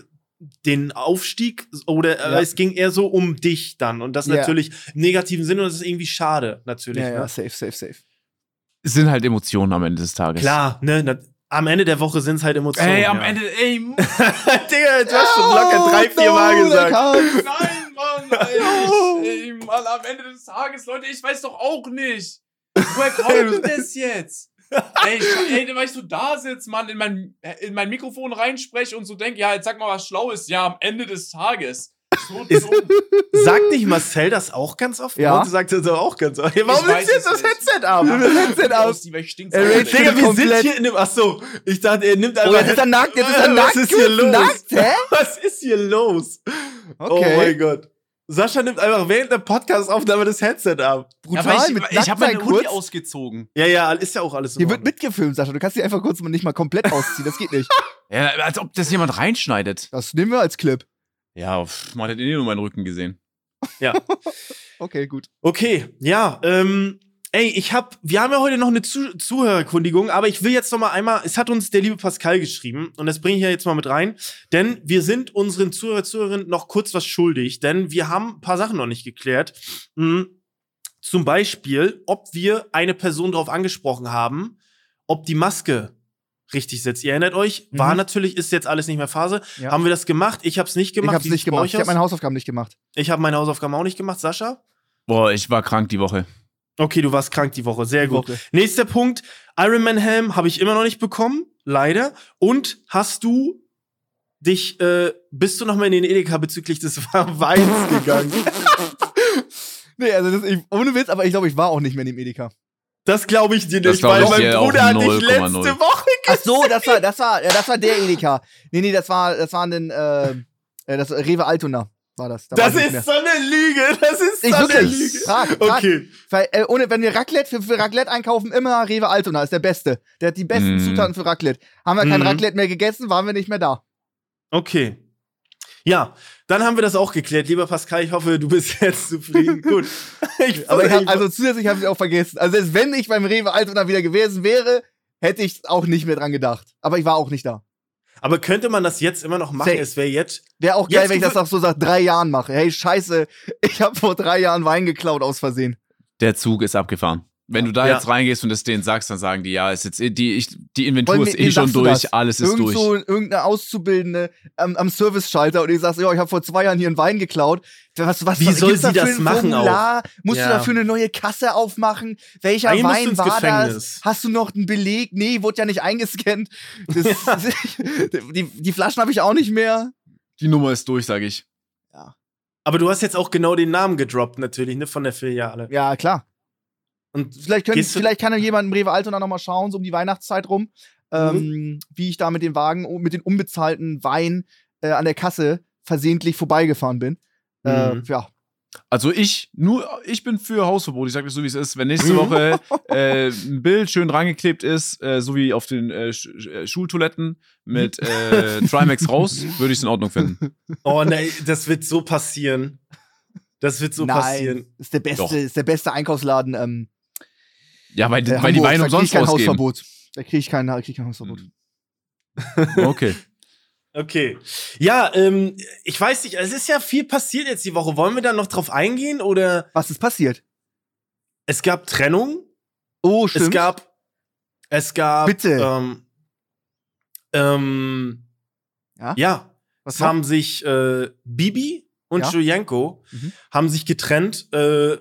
den Aufstieg oder äh, ja. es ging eher so um dich dann und das ja. natürlich im negativen Sinne und das ist irgendwie schade natürlich. Ja, ne? ja, safe, safe, safe. Es sind halt Emotionen am Ende des Tages. Klar, ne, am Ende der Woche sind es halt Emotionen. Ey, am ja. Ende, ey. <laughs> Digga, du hast schon locker drei, vier Mal gesagt. Nein, Mann, <laughs> ey, ey, Mann, am Ende des Tages, Leute, ich weiß doch auch nicht. Woher <laughs> kommt das jetzt? ey, ey, weil ich so da sitze, Mann, in mein, in mein Mikrofon reinspreche und so denke, ja, jetzt sag mal was Schlaues. Ja, am Ende des Tages. So Sagt nicht Marcel das auch ganz oft? Ja. Monte sagt das auch ganz oft. Ja, warum nimmst du jetzt das Headset ab? Das Headset ab. Ey, Digga, wir sind hier in dem. Achso, ich dachte, er nimmt einfach. Oh, jetzt ist er nackt, jetzt ist er <laughs> nackt. <laughs> Was ist hier los? Nackt, hä? Was ist hier los? Okay. Oh mein Gott. Sascha nimmt einfach während der Podcast-Aufnahme das Headset ab. Brutal, ja, ich, mit ich habe meine Hoodie ausgezogen. Ja, ja, ist ja auch alles so. Hier wird mitgefilmt, Sascha. Du kannst dich einfach kurz mal nicht mal komplett ausziehen. Das geht nicht. <laughs> ja, als ob das jemand reinschneidet. Das nehmen wir als Clip. Ja, man hat eh nur meinen Rücken gesehen. Ja. <laughs> okay, gut. Okay, ja, ähm, ey, ich hab, wir haben ja heute noch eine Zu Zuhörerkundigung, aber ich will jetzt noch mal einmal, es hat uns der liebe Pascal geschrieben und das bringe ich ja jetzt mal mit rein, denn wir sind unseren Zuhörer, Zuhörerinnen noch kurz was schuldig, denn wir haben ein paar Sachen noch nicht geklärt. Mhm. Zum Beispiel, ob wir eine Person darauf angesprochen haben, ob die Maske richtig sitzt. Ihr erinnert euch, mhm. war natürlich, ist jetzt alles nicht mehr Phase. Ja. Haben wir das gemacht? Ich habe es nicht gemacht. Ich habe es nicht gemacht. Ich habe meine Hausaufgaben nicht gemacht. Ich habe meine Hausaufgaben auch nicht gemacht. Sascha? Boah, ich war krank die Woche. Okay, du warst krank die Woche. Sehr gut. Woche. Nächster Punkt. Ironman Helm habe ich immer noch nicht bekommen. Leider. Und hast du dich, äh, bist du noch mal in den Edeka bezüglich des <laughs> Weins gegangen? <laughs> nee, also das, ich, ohne Witz, aber ich glaube, ich war auch nicht mehr in dem Edeka. Das glaube ich dir nicht, weil mein Bruder hat dich letzte 0, Woche. Ach so, das war, das war, ja, das war der Edeka. Nee, nee, das war, das war ein, äh, äh das Rewe Altona war das. Da das ist so eine Lüge, das ist ich so eine Lüge. Frag, frag. Okay. Weil, äh, ohne, wenn wir Raclette, für, für Raclette einkaufen, immer Rewe Altona ist der Beste. Der hat die besten mm. Zutaten für Raclette. Haben wir kein mm. Raclette mehr gegessen, waren wir nicht mehr da. Okay. Ja, dann haben wir das auch geklärt. Lieber Pascal, ich hoffe, du bist <laughs> jetzt zufrieden. Gut. Ich <laughs> Aber ich hab, also zusätzlich habe ich auch vergessen. Also selbst wenn ich beim Rewe Altona wieder gewesen wäre, hätte ich auch nicht mehr dran gedacht. Aber ich war auch nicht da. Aber könnte man das jetzt immer noch machen? Es wäre jetzt. Wäre auch geil, wenn ich das auch so seit drei Jahren mache. Hey, scheiße, <laughs> ich habe vor drei Jahren Wein geklaut aus Versehen. Der Zug ist abgefahren. Wenn du da ja. jetzt reingehst und das denen sagst, dann sagen die, ja, ist jetzt die, ich, die Inventur Wollen, ist eh schon durch, alles ist Irgend durch. So irgendeine Auszubildende am, am Service-Schalter und ich sagst, ja, ich habe vor zwei Jahren hier einen Wein geklaut. Was, was, Wie was, soll sie das machen Formular? auch? Musst ja. du dafür eine neue Kasse aufmachen? Welcher Ein Wein war Gefängnis. das? Hast du noch einen Beleg? Nee, wurde ja nicht eingescannt. Das, <laughs> ja. <laughs> die, die Flaschen habe ich auch nicht mehr. Die Nummer ist durch, sage ich. Ja. Aber du hast jetzt auch genau den Namen gedroppt, natürlich, ne, von der Filiale. Ja, klar. Und vielleicht, können, vielleicht kann ja jemand im Rewe Altona noch mal schauen, so um die Weihnachtszeit rum, mhm. ähm, wie ich da mit dem Wagen, mit den unbezahlten Wein äh, an der Kasse versehentlich vorbeigefahren bin. Äh, mhm. Äh, ja, also ich, nur, ich bin für Hausverbot. Ich sage das so, wie es ist. Wenn nächste Woche <laughs> äh, ein Bild schön rangeklebt ist, äh, so wie auf den äh, Sch Schultoiletten mit äh, <laughs> Trimax raus, würde ich es in Ordnung finden. Oh nein, das wird so passieren. Das wird so Nein, passieren. Ist der beste, ist der beste Einkaufsladen ähm, ja, weil, äh, weil die Weine umsonst kein ausgeben. Hausverbot. Da kriege ich kein, krieg ich kein Hausverbot. <laughs> okay. Okay. Ja, ähm, ich weiß nicht, es ist ja viel passiert jetzt die Woche. Wollen wir da noch drauf eingehen oder? Was ist passiert? Es gab Trennung. Oh, stimmt. Es gab, es gab, Bitte. Ähm, ähm, ja. ja. Was es haben sich äh, Bibi und ja? Julienko mhm. haben sich getrennt. Äh,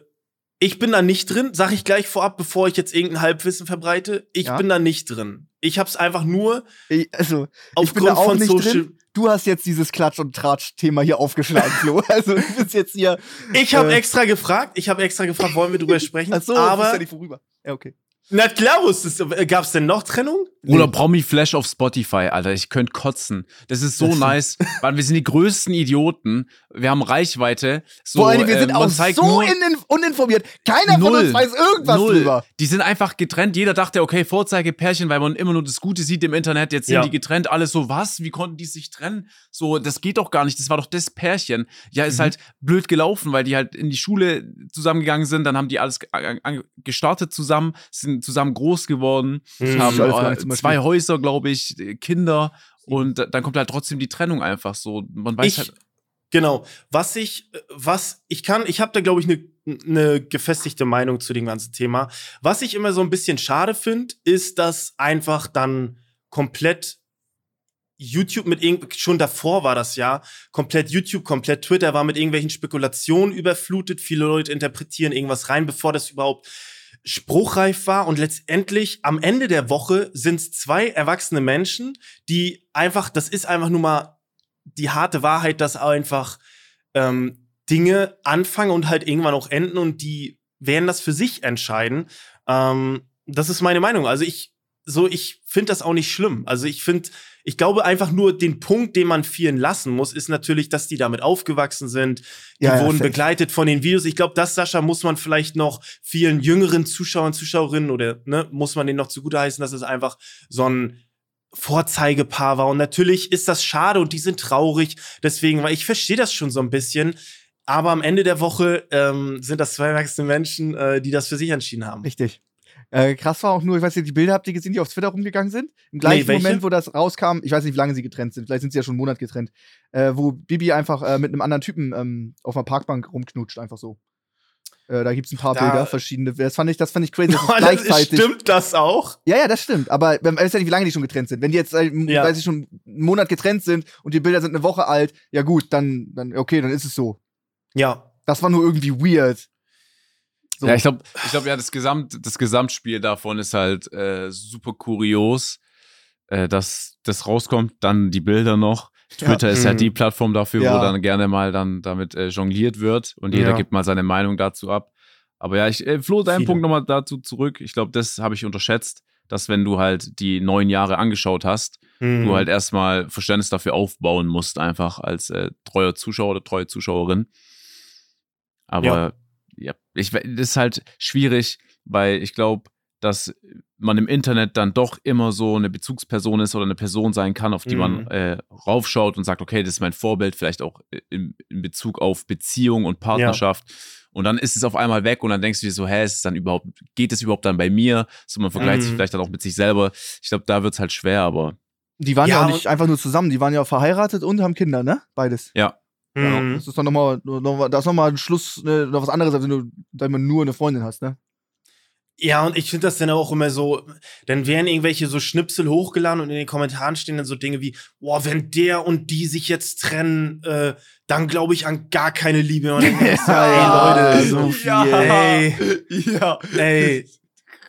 ich bin da nicht drin, sag ich gleich vorab, bevor ich jetzt irgendein Halbwissen verbreite. Ich ja. bin da nicht drin. Ich hab's einfach nur ich, also, ich bin da auch nicht Social drin. Du hast jetzt dieses Klatsch- und Tratsch-Thema hier aufgeschlagen, Flo. <laughs> Also du bist jetzt hier. Ich habe äh, extra gefragt, ich habe extra gefragt, wollen wir drüber <laughs> sprechen? Ach so, aber ist ja nicht vorüber. Ja, okay. Na klar, gab es denn noch Trennung? Oder Promi Flash auf Spotify, Alter. Ich könnte kotzen. Das ist so das nice. Weil wir sind die größten Idioten. Wir haben Reichweite. So, Vor allem, wir sind äh, auch so uninformiert. Keiner null, von uns weiß irgendwas null. drüber. Die sind einfach getrennt. Jeder dachte, okay, Vorzeigepärchen, weil man immer nur das Gute sieht im Internet. Jetzt sind ja. die getrennt. Alles so, was? Wie konnten die sich trennen? So, das geht doch gar nicht. Das war doch das Pärchen. Ja, ist mhm. halt blöd gelaufen, weil die halt in die Schule zusammengegangen sind. Dann haben die alles gestartet zusammen, sind zusammen groß geworden, mhm. haben äh, zwei Häuser, glaube ich, Kinder Und dann kommt halt trotzdem die Trennung einfach so. Man weiß ich, halt. Genau. Was ich, was ich kann, ich habe da, glaube ich, eine ne gefestigte Meinung zu dem ganzen Thema. Was ich immer so ein bisschen schade finde, ist, dass einfach dann komplett YouTube mit irgend schon davor war das ja komplett YouTube, komplett Twitter war mit irgendwelchen Spekulationen überflutet. Viele Leute interpretieren irgendwas rein, bevor das überhaupt spruchreif war. Und letztendlich am Ende der Woche sind es zwei erwachsene Menschen, die einfach, das ist einfach nur mal die harte Wahrheit, dass einfach ähm, Dinge anfangen und halt irgendwann auch enden und die werden das für sich entscheiden. Ähm, das ist meine Meinung. Also ich so, ich finde das auch nicht schlimm. Also ich finde, ich glaube einfach nur, den Punkt, den man vielen lassen muss, ist natürlich, dass die damit aufgewachsen sind. Die ja, wurden ja, begleitet von den Videos. Ich glaube, das, Sascha, muss man vielleicht noch vielen jüngeren Zuschauern, Zuschauerinnen oder ne, muss man denen noch zugute heißen, dass es einfach so ein Vorzeigepaar war. Und natürlich ist das schade und die sind traurig. Deswegen, weil ich verstehe das schon so ein bisschen. Aber am Ende der Woche ähm, sind das zwei erwachsene Menschen, äh, die das für sich entschieden haben. Richtig. Äh, krass war auch nur, ich weiß nicht, die Bilder habt ihr gesehen, die auf Twitter rumgegangen sind? Im gleichen nee, Moment, wo das rauskam, ich weiß nicht, wie lange sie getrennt sind, vielleicht sind sie ja schon einen Monat getrennt, äh, wo Bibi einfach äh, mit einem anderen Typen ähm, auf einer Parkbank rumknutscht, einfach so. Äh, da gibt's ein paar da, Bilder, verschiedene. Das fand ich, das fand ich crazy. Das <laughs> oh, gleichzeitig. stimmt das auch? Ja, ja, das stimmt. Aber ich weiß ja nicht, wie lange die schon getrennt sind. Wenn die jetzt, äh, ja. weiß ich schon einen Monat getrennt sind und die Bilder sind eine Woche alt, ja gut, dann, dann okay, dann ist es so. Ja. Das war nur irgendwie weird. So. Ja, ich glaube, ich glaube ja, das, Gesamt, das Gesamtspiel davon ist halt äh, super kurios, äh, dass das rauskommt, dann die Bilder noch. Twitter ja. ist ja mhm. die Plattform dafür, ja. wo dann gerne mal dann damit äh, jongliert wird und jeder ja. gibt mal seine Meinung dazu ab. Aber ja, ich äh, floh deinen Punkt nochmal dazu zurück. Ich glaube, das habe ich unterschätzt, dass wenn du halt die neun Jahre angeschaut hast, mhm. du halt erstmal Verständnis dafür aufbauen musst, einfach als äh, treuer Zuschauer oder treue Zuschauerin. Aber ja, ich, das ist halt schwierig, weil ich glaube, dass man im Internet dann doch immer so eine Bezugsperson ist oder eine Person sein kann, auf die mhm. man äh, raufschaut und sagt, okay, das ist mein Vorbild, vielleicht auch in, in Bezug auf Beziehung und Partnerschaft. Ja. Und dann ist es auf einmal weg und dann denkst du dir so, hä, ist es dann überhaupt, geht es überhaupt dann bei mir? So, man vergleicht mhm. sich vielleicht dann auch mit sich selber. Ich glaube, da wird es halt schwer, aber. Die waren ja, ja auch nicht einfach nur zusammen, die waren ja verheiratet und haben Kinder, ne? Beides. Ja. Ja, mhm. das ist dann nochmal, noch, das ist nochmal ein Schluss, ne, noch was anderes, als wenn du man nur eine Freundin hast, ne? Ja, und ich finde das dann auch immer so, dann werden irgendwelche so Schnipsel hochgeladen und in den Kommentaren stehen dann so Dinge wie, boah, wenn der und die sich jetzt trennen, äh, dann glaube ich an gar keine Liebe. Und dann <laughs> du, ey, Leute, so viel, ja. ey, ja. ey.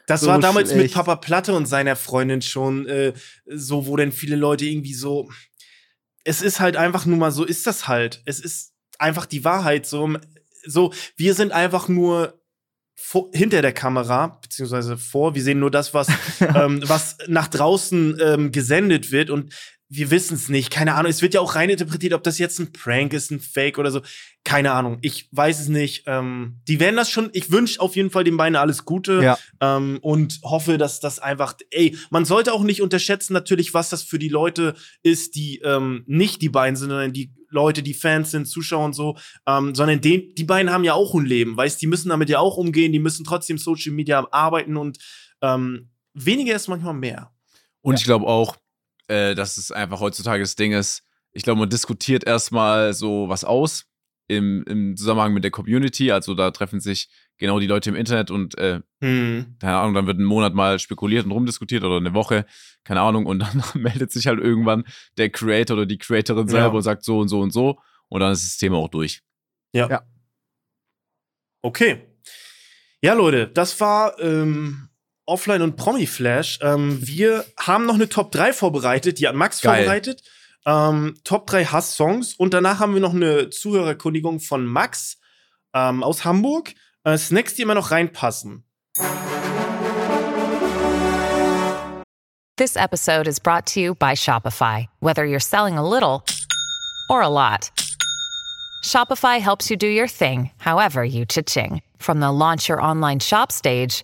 Das so war damals schlecht. mit Papa Platte und seiner Freundin schon äh, so, wo dann viele Leute irgendwie so, es ist halt einfach nur mal so, ist das halt. Es ist einfach die Wahrheit so. So, wir sind einfach nur vor, hinter der Kamera, beziehungsweise vor. Wir sehen nur das, was, <laughs> ähm, was nach draußen ähm, gesendet wird. Und wir wissen es nicht. Keine Ahnung. Es wird ja auch reininterpretiert, ob das jetzt ein Prank ist, ein Fake oder so. Keine Ahnung. Ich weiß es nicht. Ähm, die werden das schon. Ich wünsche auf jeden Fall den beiden alles Gute ja. ähm, und hoffe, dass das einfach. Ey, man sollte auch nicht unterschätzen, natürlich, was das für die Leute ist, die ähm, nicht die beiden sind, sondern die Leute, die Fans sind, Zuschauer und so, ähm, sondern den, die beiden haben ja auch ein Leben, weißt, die müssen damit ja auch umgehen, die müssen trotzdem Social Media arbeiten und ähm, weniger ist manchmal mehr. Und ja. ich glaube auch, äh, dass es einfach heutzutage das Ding ist. Ich glaube, man diskutiert erstmal so was aus im, im Zusammenhang mit der Community. Also da treffen sich genau die Leute im Internet und äh, hm. keine Ahnung, dann wird ein Monat mal spekuliert und rumdiskutiert oder eine Woche, keine Ahnung, und dann <laughs> meldet sich halt irgendwann der Creator oder die Creatorin selber ja. und sagt so und so und so und dann ist das Thema auch durch. Ja. ja. Okay. Ja, Leute, das war ähm, Offline und Promi-Flash. Ähm, wir haben noch eine Top 3 vorbereitet, die hat Max Geil. vorbereitet. Ähm, Top 3 Hass-Songs und danach haben wir noch eine Zuhörerkundigung von Max ähm, aus Hamburg. Äh, Snacks, die immer noch reinpassen. This episode is brought to you by Shopify. Whether you're selling a little or a lot, Shopify helps you do your thing, however you cha-ching. From the launch your online shop stage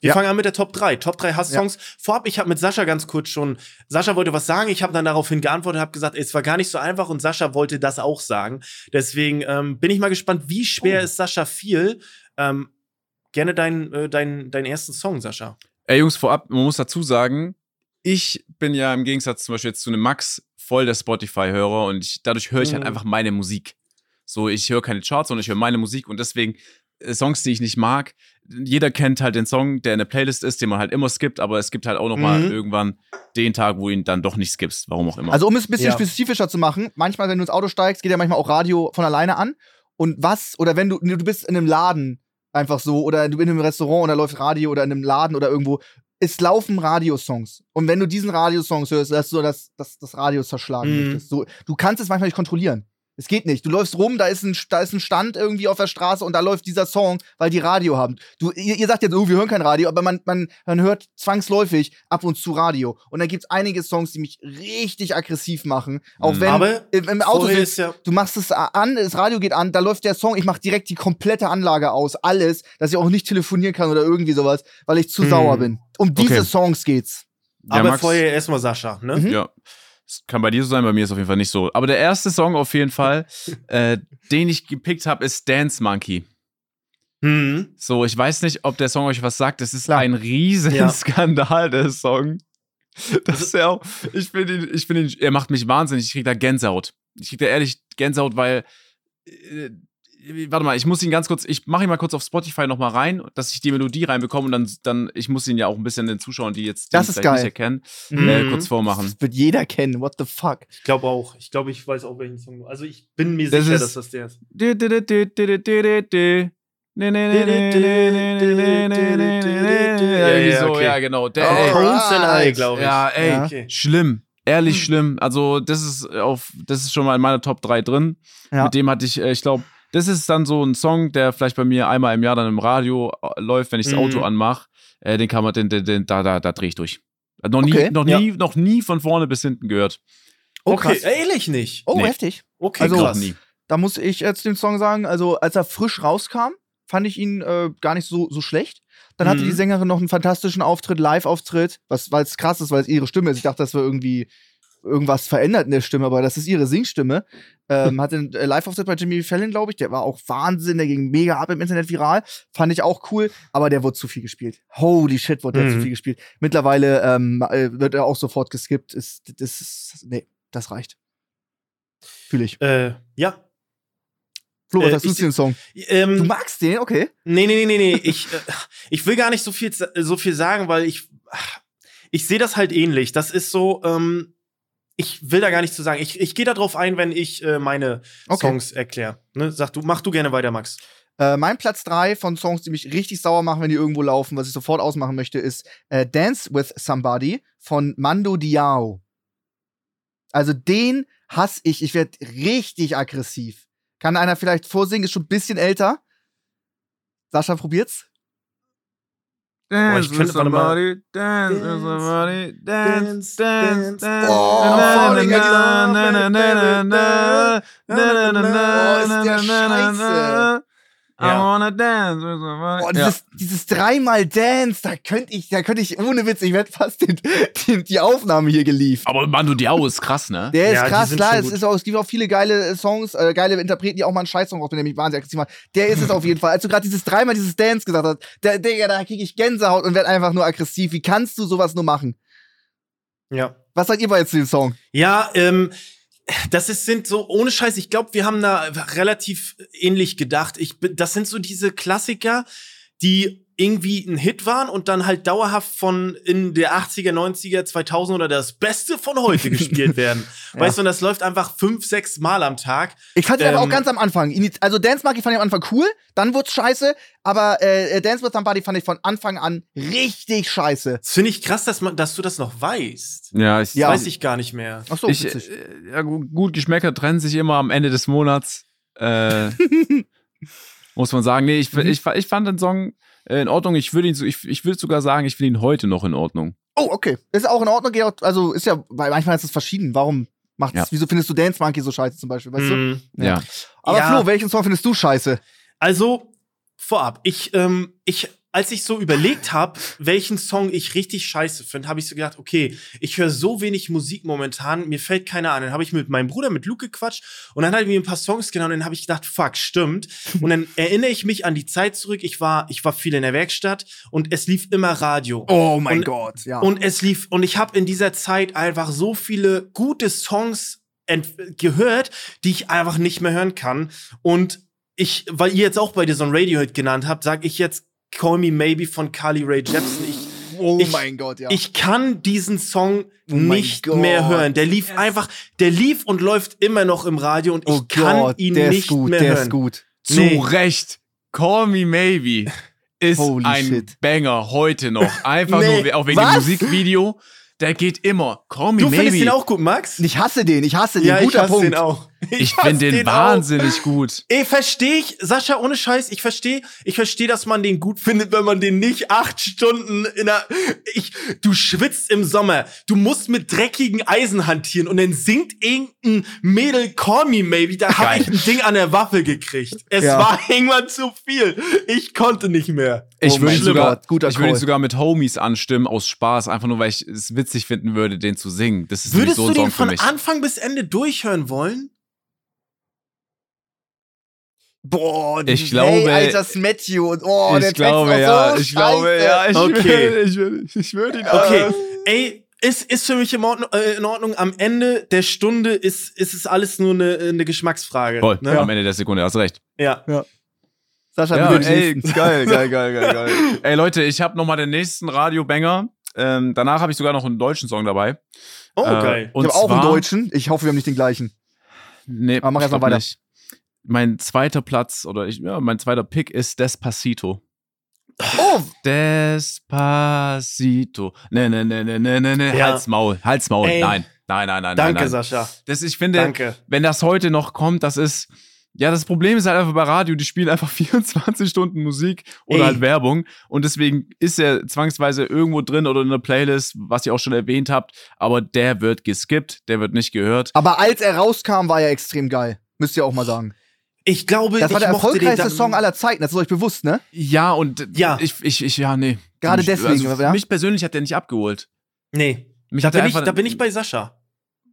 Wir ja. fangen an mit der Top 3. Top 3 Hass-Songs. Ja. Vorab, ich habe mit Sascha ganz kurz schon, Sascha wollte was sagen, ich habe dann daraufhin geantwortet, habe gesagt, es war gar nicht so einfach und Sascha wollte das auch sagen. Deswegen ähm, bin ich mal gespannt, wie schwer oh. es Sascha fiel. Ähm, gerne deinen äh, dein, dein ersten Song, Sascha. Ey, Jungs, vorab, man muss dazu sagen, ich bin ja im Gegensatz zum Beispiel jetzt zu einem Max voll der Spotify-Hörer und ich, dadurch höre ich halt mhm. halt einfach meine Musik. So, ich höre keine Charts, sondern ich höre meine Musik und deswegen Songs, die ich nicht mag. Jeder kennt halt den Song, der in der Playlist ist, den man halt immer skippt, aber es gibt halt auch noch mal mhm. irgendwann den Tag, wo ihn dann doch nicht skippst, warum auch immer. Also um es ein bisschen ja. spezifischer zu machen, manchmal, wenn du ins Auto steigst, geht ja manchmal auch Radio von alleine an. Und was, oder wenn du, du bist in einem Laden einfach so, oder du bist in einem Restaurant und da läuft Radio oder in einem Laden oder irgendwo, es laufen Radiosongs. Und wenn du diesen Radiosongs hörst, dass du das, das, das Radio zerschlagen mhm. So, du kannst es manchmal nicht kontrollieren. Es geht nicht. Du läufst rum, da ist, ein, da ist ein Stand irgendwie auf der Straße und da läuft dieser Song, weil die Radio haben. Du, ihr, ihr sagt jetzt, oh, wir hören kein Radio, aber man, man, man hört zwangsläufig ab und zu Radio. Und da gibt's einige Songs, die mich richtig aggressiv machen. Auch mhm. wenn aber im, im Auto sitzt, ja du machst es an, das Radio geht an, da läuft der Song, ich mach direkt die komplette Anlage aus, alles, dass ich auch nicht telefonieren kann oder irgendwie sowas, weil ich zu mhm. sauer bin. Um diese okay. Songs geht's. Ja, aber Max, vorher erstmal Sascha, ne? Mhm. Ja. Das kann bei dir so sein, bei mir ist es auf jeden Fall nicht so. Aber der erste Song auf jeden Fall, <laughs> äh, den ich gepickt habe, ist Dance Monkey. Mhm. So, ich weiß nicht, ob der Song euch was sagt. Es ist Klar. ein Riesenskandal, ja. der Song. Das ist ja auch, ich finde ihn, ich finde ihn, er macht mich wahnsinnig. Ich kriege da Gänsehaut. Ich kriege da ehrlich Gänsehaut, weil äh, warte mal, ich muss ihn ganz kurz, ich mache ihn mal kurz auf Spotify nochmal rein, dass ich die Melodie reinbekomme und dann, dann, ich muss ihn ja auch ein bisschen den Zuschauern, die jetzt das ist geil. nicht erkennen, mhm. äh, kurz vormachen. Das wird jeder kennen, what the fuck. Ich glaube auch, ich glaube, ich weiß auch welchen Song. Also ich bin mir das sicher, ist, dass das der ist. Irgendwie so, ja, genau. Der, ey, I, glaube ich. Ja, ey, okay. schlimm. Ehrlich schlimm. Also, das ist auf, das ist schon mal in meiner Top 3 drin. Ja. Mit dem hatte ich, ich glaube, das ist dann so ein Song, der vielleicht bei mir einmal im Jahr dann im Radio äh, läuft, wenn ich das mhm. Auto anmache. Äh, den kann man, den, den, den da, da, da drehe ich durch. Noch nie, okay. noch nie, ja. noch nie von vorne bis hinten gehört. Oh, okay, ehrlich nicht. Oh, nee. heftig. Okay, also, krass. Nie. Da muss ich jetzt den Song sagen, also als er frisch rauskam, fand ich ihn äh, gar nicht so, so schlecht. Dann mhm. hatte die mhm. Sängerin noch einen fantastischen Auftritt, Live-Auftritt, was weil es krass ist, weil es ihre Stimme ist. Ich dachte, das wäre irgendwie irgendwas verändert in der Stimme, aber das ist ihre Singstimme. Ähm, hat einen äh, Live-Auftritt bei Jimmy Fallon, glaube ich. Der war auch Wahnsinn, der ging mega ab im Internet viral. Fand ich auch cool, aber der wurde zu viel gespielt. Holy shit, wurde der mhm. zu viel gespielt. Mittlerweile ähm, äh, wird er auch sofort geskippt. Ist, das ist, nee, das reicht. Fühle ich. Äh, ja. Flo, was äh, hast du dem Song? Ähm, du magst den? Okay. Nee, nee, nee, nee, nee. ich, äh, ich will gar nicht so viel, so viel sagen, weil ich, ich sehe das halt ähnlich. Das ist so, ähm, ich will da gar nicht zu sagen. Ich, ich gehe darauf ein, wenn ich äh, meine okay. Songs erkläre. Ne? Sag du, mach du gerne weiter, Max. Äh, mein Platz 3 von Songs, die mich richtig sauer machen, wenn die irgendwo laufen, was ich sofort ausmachen möchte, ist äh, Dance with Somebody von Mando Diao. Also den hasse ich. Ich werde richtig aggressiv. Kann einer vielleicht vorsingen? Ist schon ein bisschen älter. Sascha, probiert's. Dance with somebody, dance with somebody, dance, dance, dance. Oh, na, na, na, na, ist der scheiße. I wanna dance. Oh, dieses, ja. dieses dreimal Dance, da könnte ich, da könnte ich, ohne Witz, ich werde fast den, <laughs> den, die Aufnahme hier geliefert. Aber Mando Diao ist krass, ne? Der ist ja, krass, klar. Es, ist auch, es gibt auch viele geile Songs, äh, geile Interpreten, die auch mal einen Scheißsong rausbringen, der mich wahnsinnig aggressiv macht. Der ist es auf jeden Fall. Als du gerade dieses dreimal dieses Dance gesagt hast, der, Digga, da kriege ich Gänsehaut und werde einfach nur aggressiv. Wie kannst du sowas nur machen? Ja. Was sagt ihr bei jetzt zu dem Song? Ja, ähm, das ist, sind so, ohne Scheiß, ich glaube, wir haben da relativ ähnlich gedacht. Ich, das sind so diese Klassiker, die irgendwie ein Hit waren und dann halt dauerhaft von in der 80er, 90er, 2000 oder das Beste von heute <laughs> gespielt werden. ja. Weißt du, und das läuft einfach fünf, sechs Mal am Tag. Ich fand ähm, aber auch ganz am Anfang. Also Dance Monkey fand ich am Anfang cool, dann wurd's scheiße, aber äh, Dance with Somebody fand ich von Anfang an richtig scheiße. Das finde ich krass, dass, man, dass du das noch weißt. Ja, ich ja. weiß ich gar nicht mehr. Ach so, ich, äh, ja, gut, Geschmäcker trennen sich immer am Ende des Monats. Äh, <laughs> muss man sagen. Nee, ich, mhm. ich, ich fand den Song äh, in Ordnung. Ich würde ihn so, ich, ich würde sogar sagen, ich finde ihn heute noch in Ordnung. Oh, okay. Ist auch in Ordnung. Also ist ja, weil manchmal ist es verschieden. Warum macht ja. wieso findest du Dance Monkey so scheiße zum Beispiel, weißt mm, du? Ja. ja. Aber ja. Flo, welchen Song findest du scheiße? Also, vorab, ich, ähm, ich als ich so überlegt habe, welchen Song ich richtig scheiße finde, habe ich so gedacht, okay, ich höre so wenig Musik momentan, mir fällt keiner an. Dann habe ich mit meinem Bruder, mit Luke gequatscht und dann hat er mir ein paar Songs genannt und dann habe ich gedacht, fuck, stimmt. Und dann <laughs> erinnere ich mich an die Zeit zurück. Ich war, ich war viel in der Werkstatt und es lief immer Radio. Oh mein und, Gott, ja. Und es lief, und ich habe in dieser Zeit einfach so viele gute Songs gehört, die ich einfach nicht mehr hören kann. Und ich, weil ihr jetzt auch bei dir so ein Radiohead genannt habt, sage ich jetzt Call Me Maybe von Carly Ray Jepsen. Ich, oh ich, mein Gott, ja. Ich kann diesen Song oh nicht mehr hören. Der lief yes. einfach, der lief und läuft immer noch im Radio und ich oh kann Gott, ihn nicht gut, mehr der hören. Ist gut. Zu nee. Recht. Call Me Maybe <laughs> ist Holy ein shit. Banger heute noch. <laughs> Einfach nee. nur auch wegen Was? dem Musikvideo der geht immer. Call me du maybe. findest den auch gut, Max? Ich hasse den, ich hasse den. Ja, Guter ich hasse Punkt. den auch. Ich, ich finde den, den wahnsinnig gut. Ey, verstehe ich, Sascha, ohne Scheiß, ich verstehe, ich verstehe, dass man den gut findet, wenn man den nicht acht Stunden in der, ich, du schwitzt im Sommer, du musst mit dreckigen Eisen hantieren und dann singt irgendein Mädel Call Me Maybe, da habe ich ein Ding an der Waffe gekriegt. Es ja. war irgendwann zu viel. Ich konnte nicht mehr. Ich oh würde sogar, guter ich würde sogar mit Homies anstimmen aus Spaß, einfach nur, weil ich es witzig finden würde, den zu singen. Das ist Würdest so du den von Anfang bis Ende durchhören wollen? Boah, ich glaube, hey, alter Matthew und oh, ich der glaube, Text ja, so ich glaube, ja, ich okay. will, ich will, ich würde ihn. Okay, ey, ist, ist für mich in Ordnung, äh, in Ordnung. Am Ende der Stunde ist, ist es alles nur eine, eine Geschmacksfrage. Voll, ne? ja. am Ende der Sekunde, hast recht. Ja. ja. Sascha, ja, ey, geil, <laughs> geil, geil, geil, geil. ey, Leute, ich habe noch mal den nächsten Radio-Banger. Ähm, danach habe ich sogar noch einen deutschen Song dabei. Oh, geil. Äh, und ich habe auch einen deutschen. Ich hoffe, wir haben nicht den gleichen. Nee, Aber mach erst mal weiter. Nicht mein zweiter Platz oder ich, ja, mein zweiter Pick ist Despacito. Oh! Despacito. Ne, ne, ne, ne, ne, ne, ne. Ja. Halt's Maul, Halt's Maul. Ey. Nein, nein, nein, nein. Danke, nein. Sascha. Das, ich finde, Danke. wenn das heute noch kommt, das ist. Ja, das Problem ist halt einfach bei Radio, die spielen einfach <laughs> 24 Stunden Musik oder Ey. halt Werbung. Und deswegen ist er zwangsweise irgendwo drin oder in einer Playlist, was ihr auch schon erwähnt habt. Aber der wird geskippt, der wird nicht gehört. Aber als er rauskam, war er extrem geil. Müsst ihr auch mal sagen. Ich glaube, das war der erfolgreichste Song aller Zeiten. Das ist euch bewusst, ne? Ja, und ja. ich, ich, ich ja, nee. Gerade deswegen, also, ja? Mich persönlich hat der nicht abgeholt. Nee. Mich da, bin ich, da bin ich bei Sascha.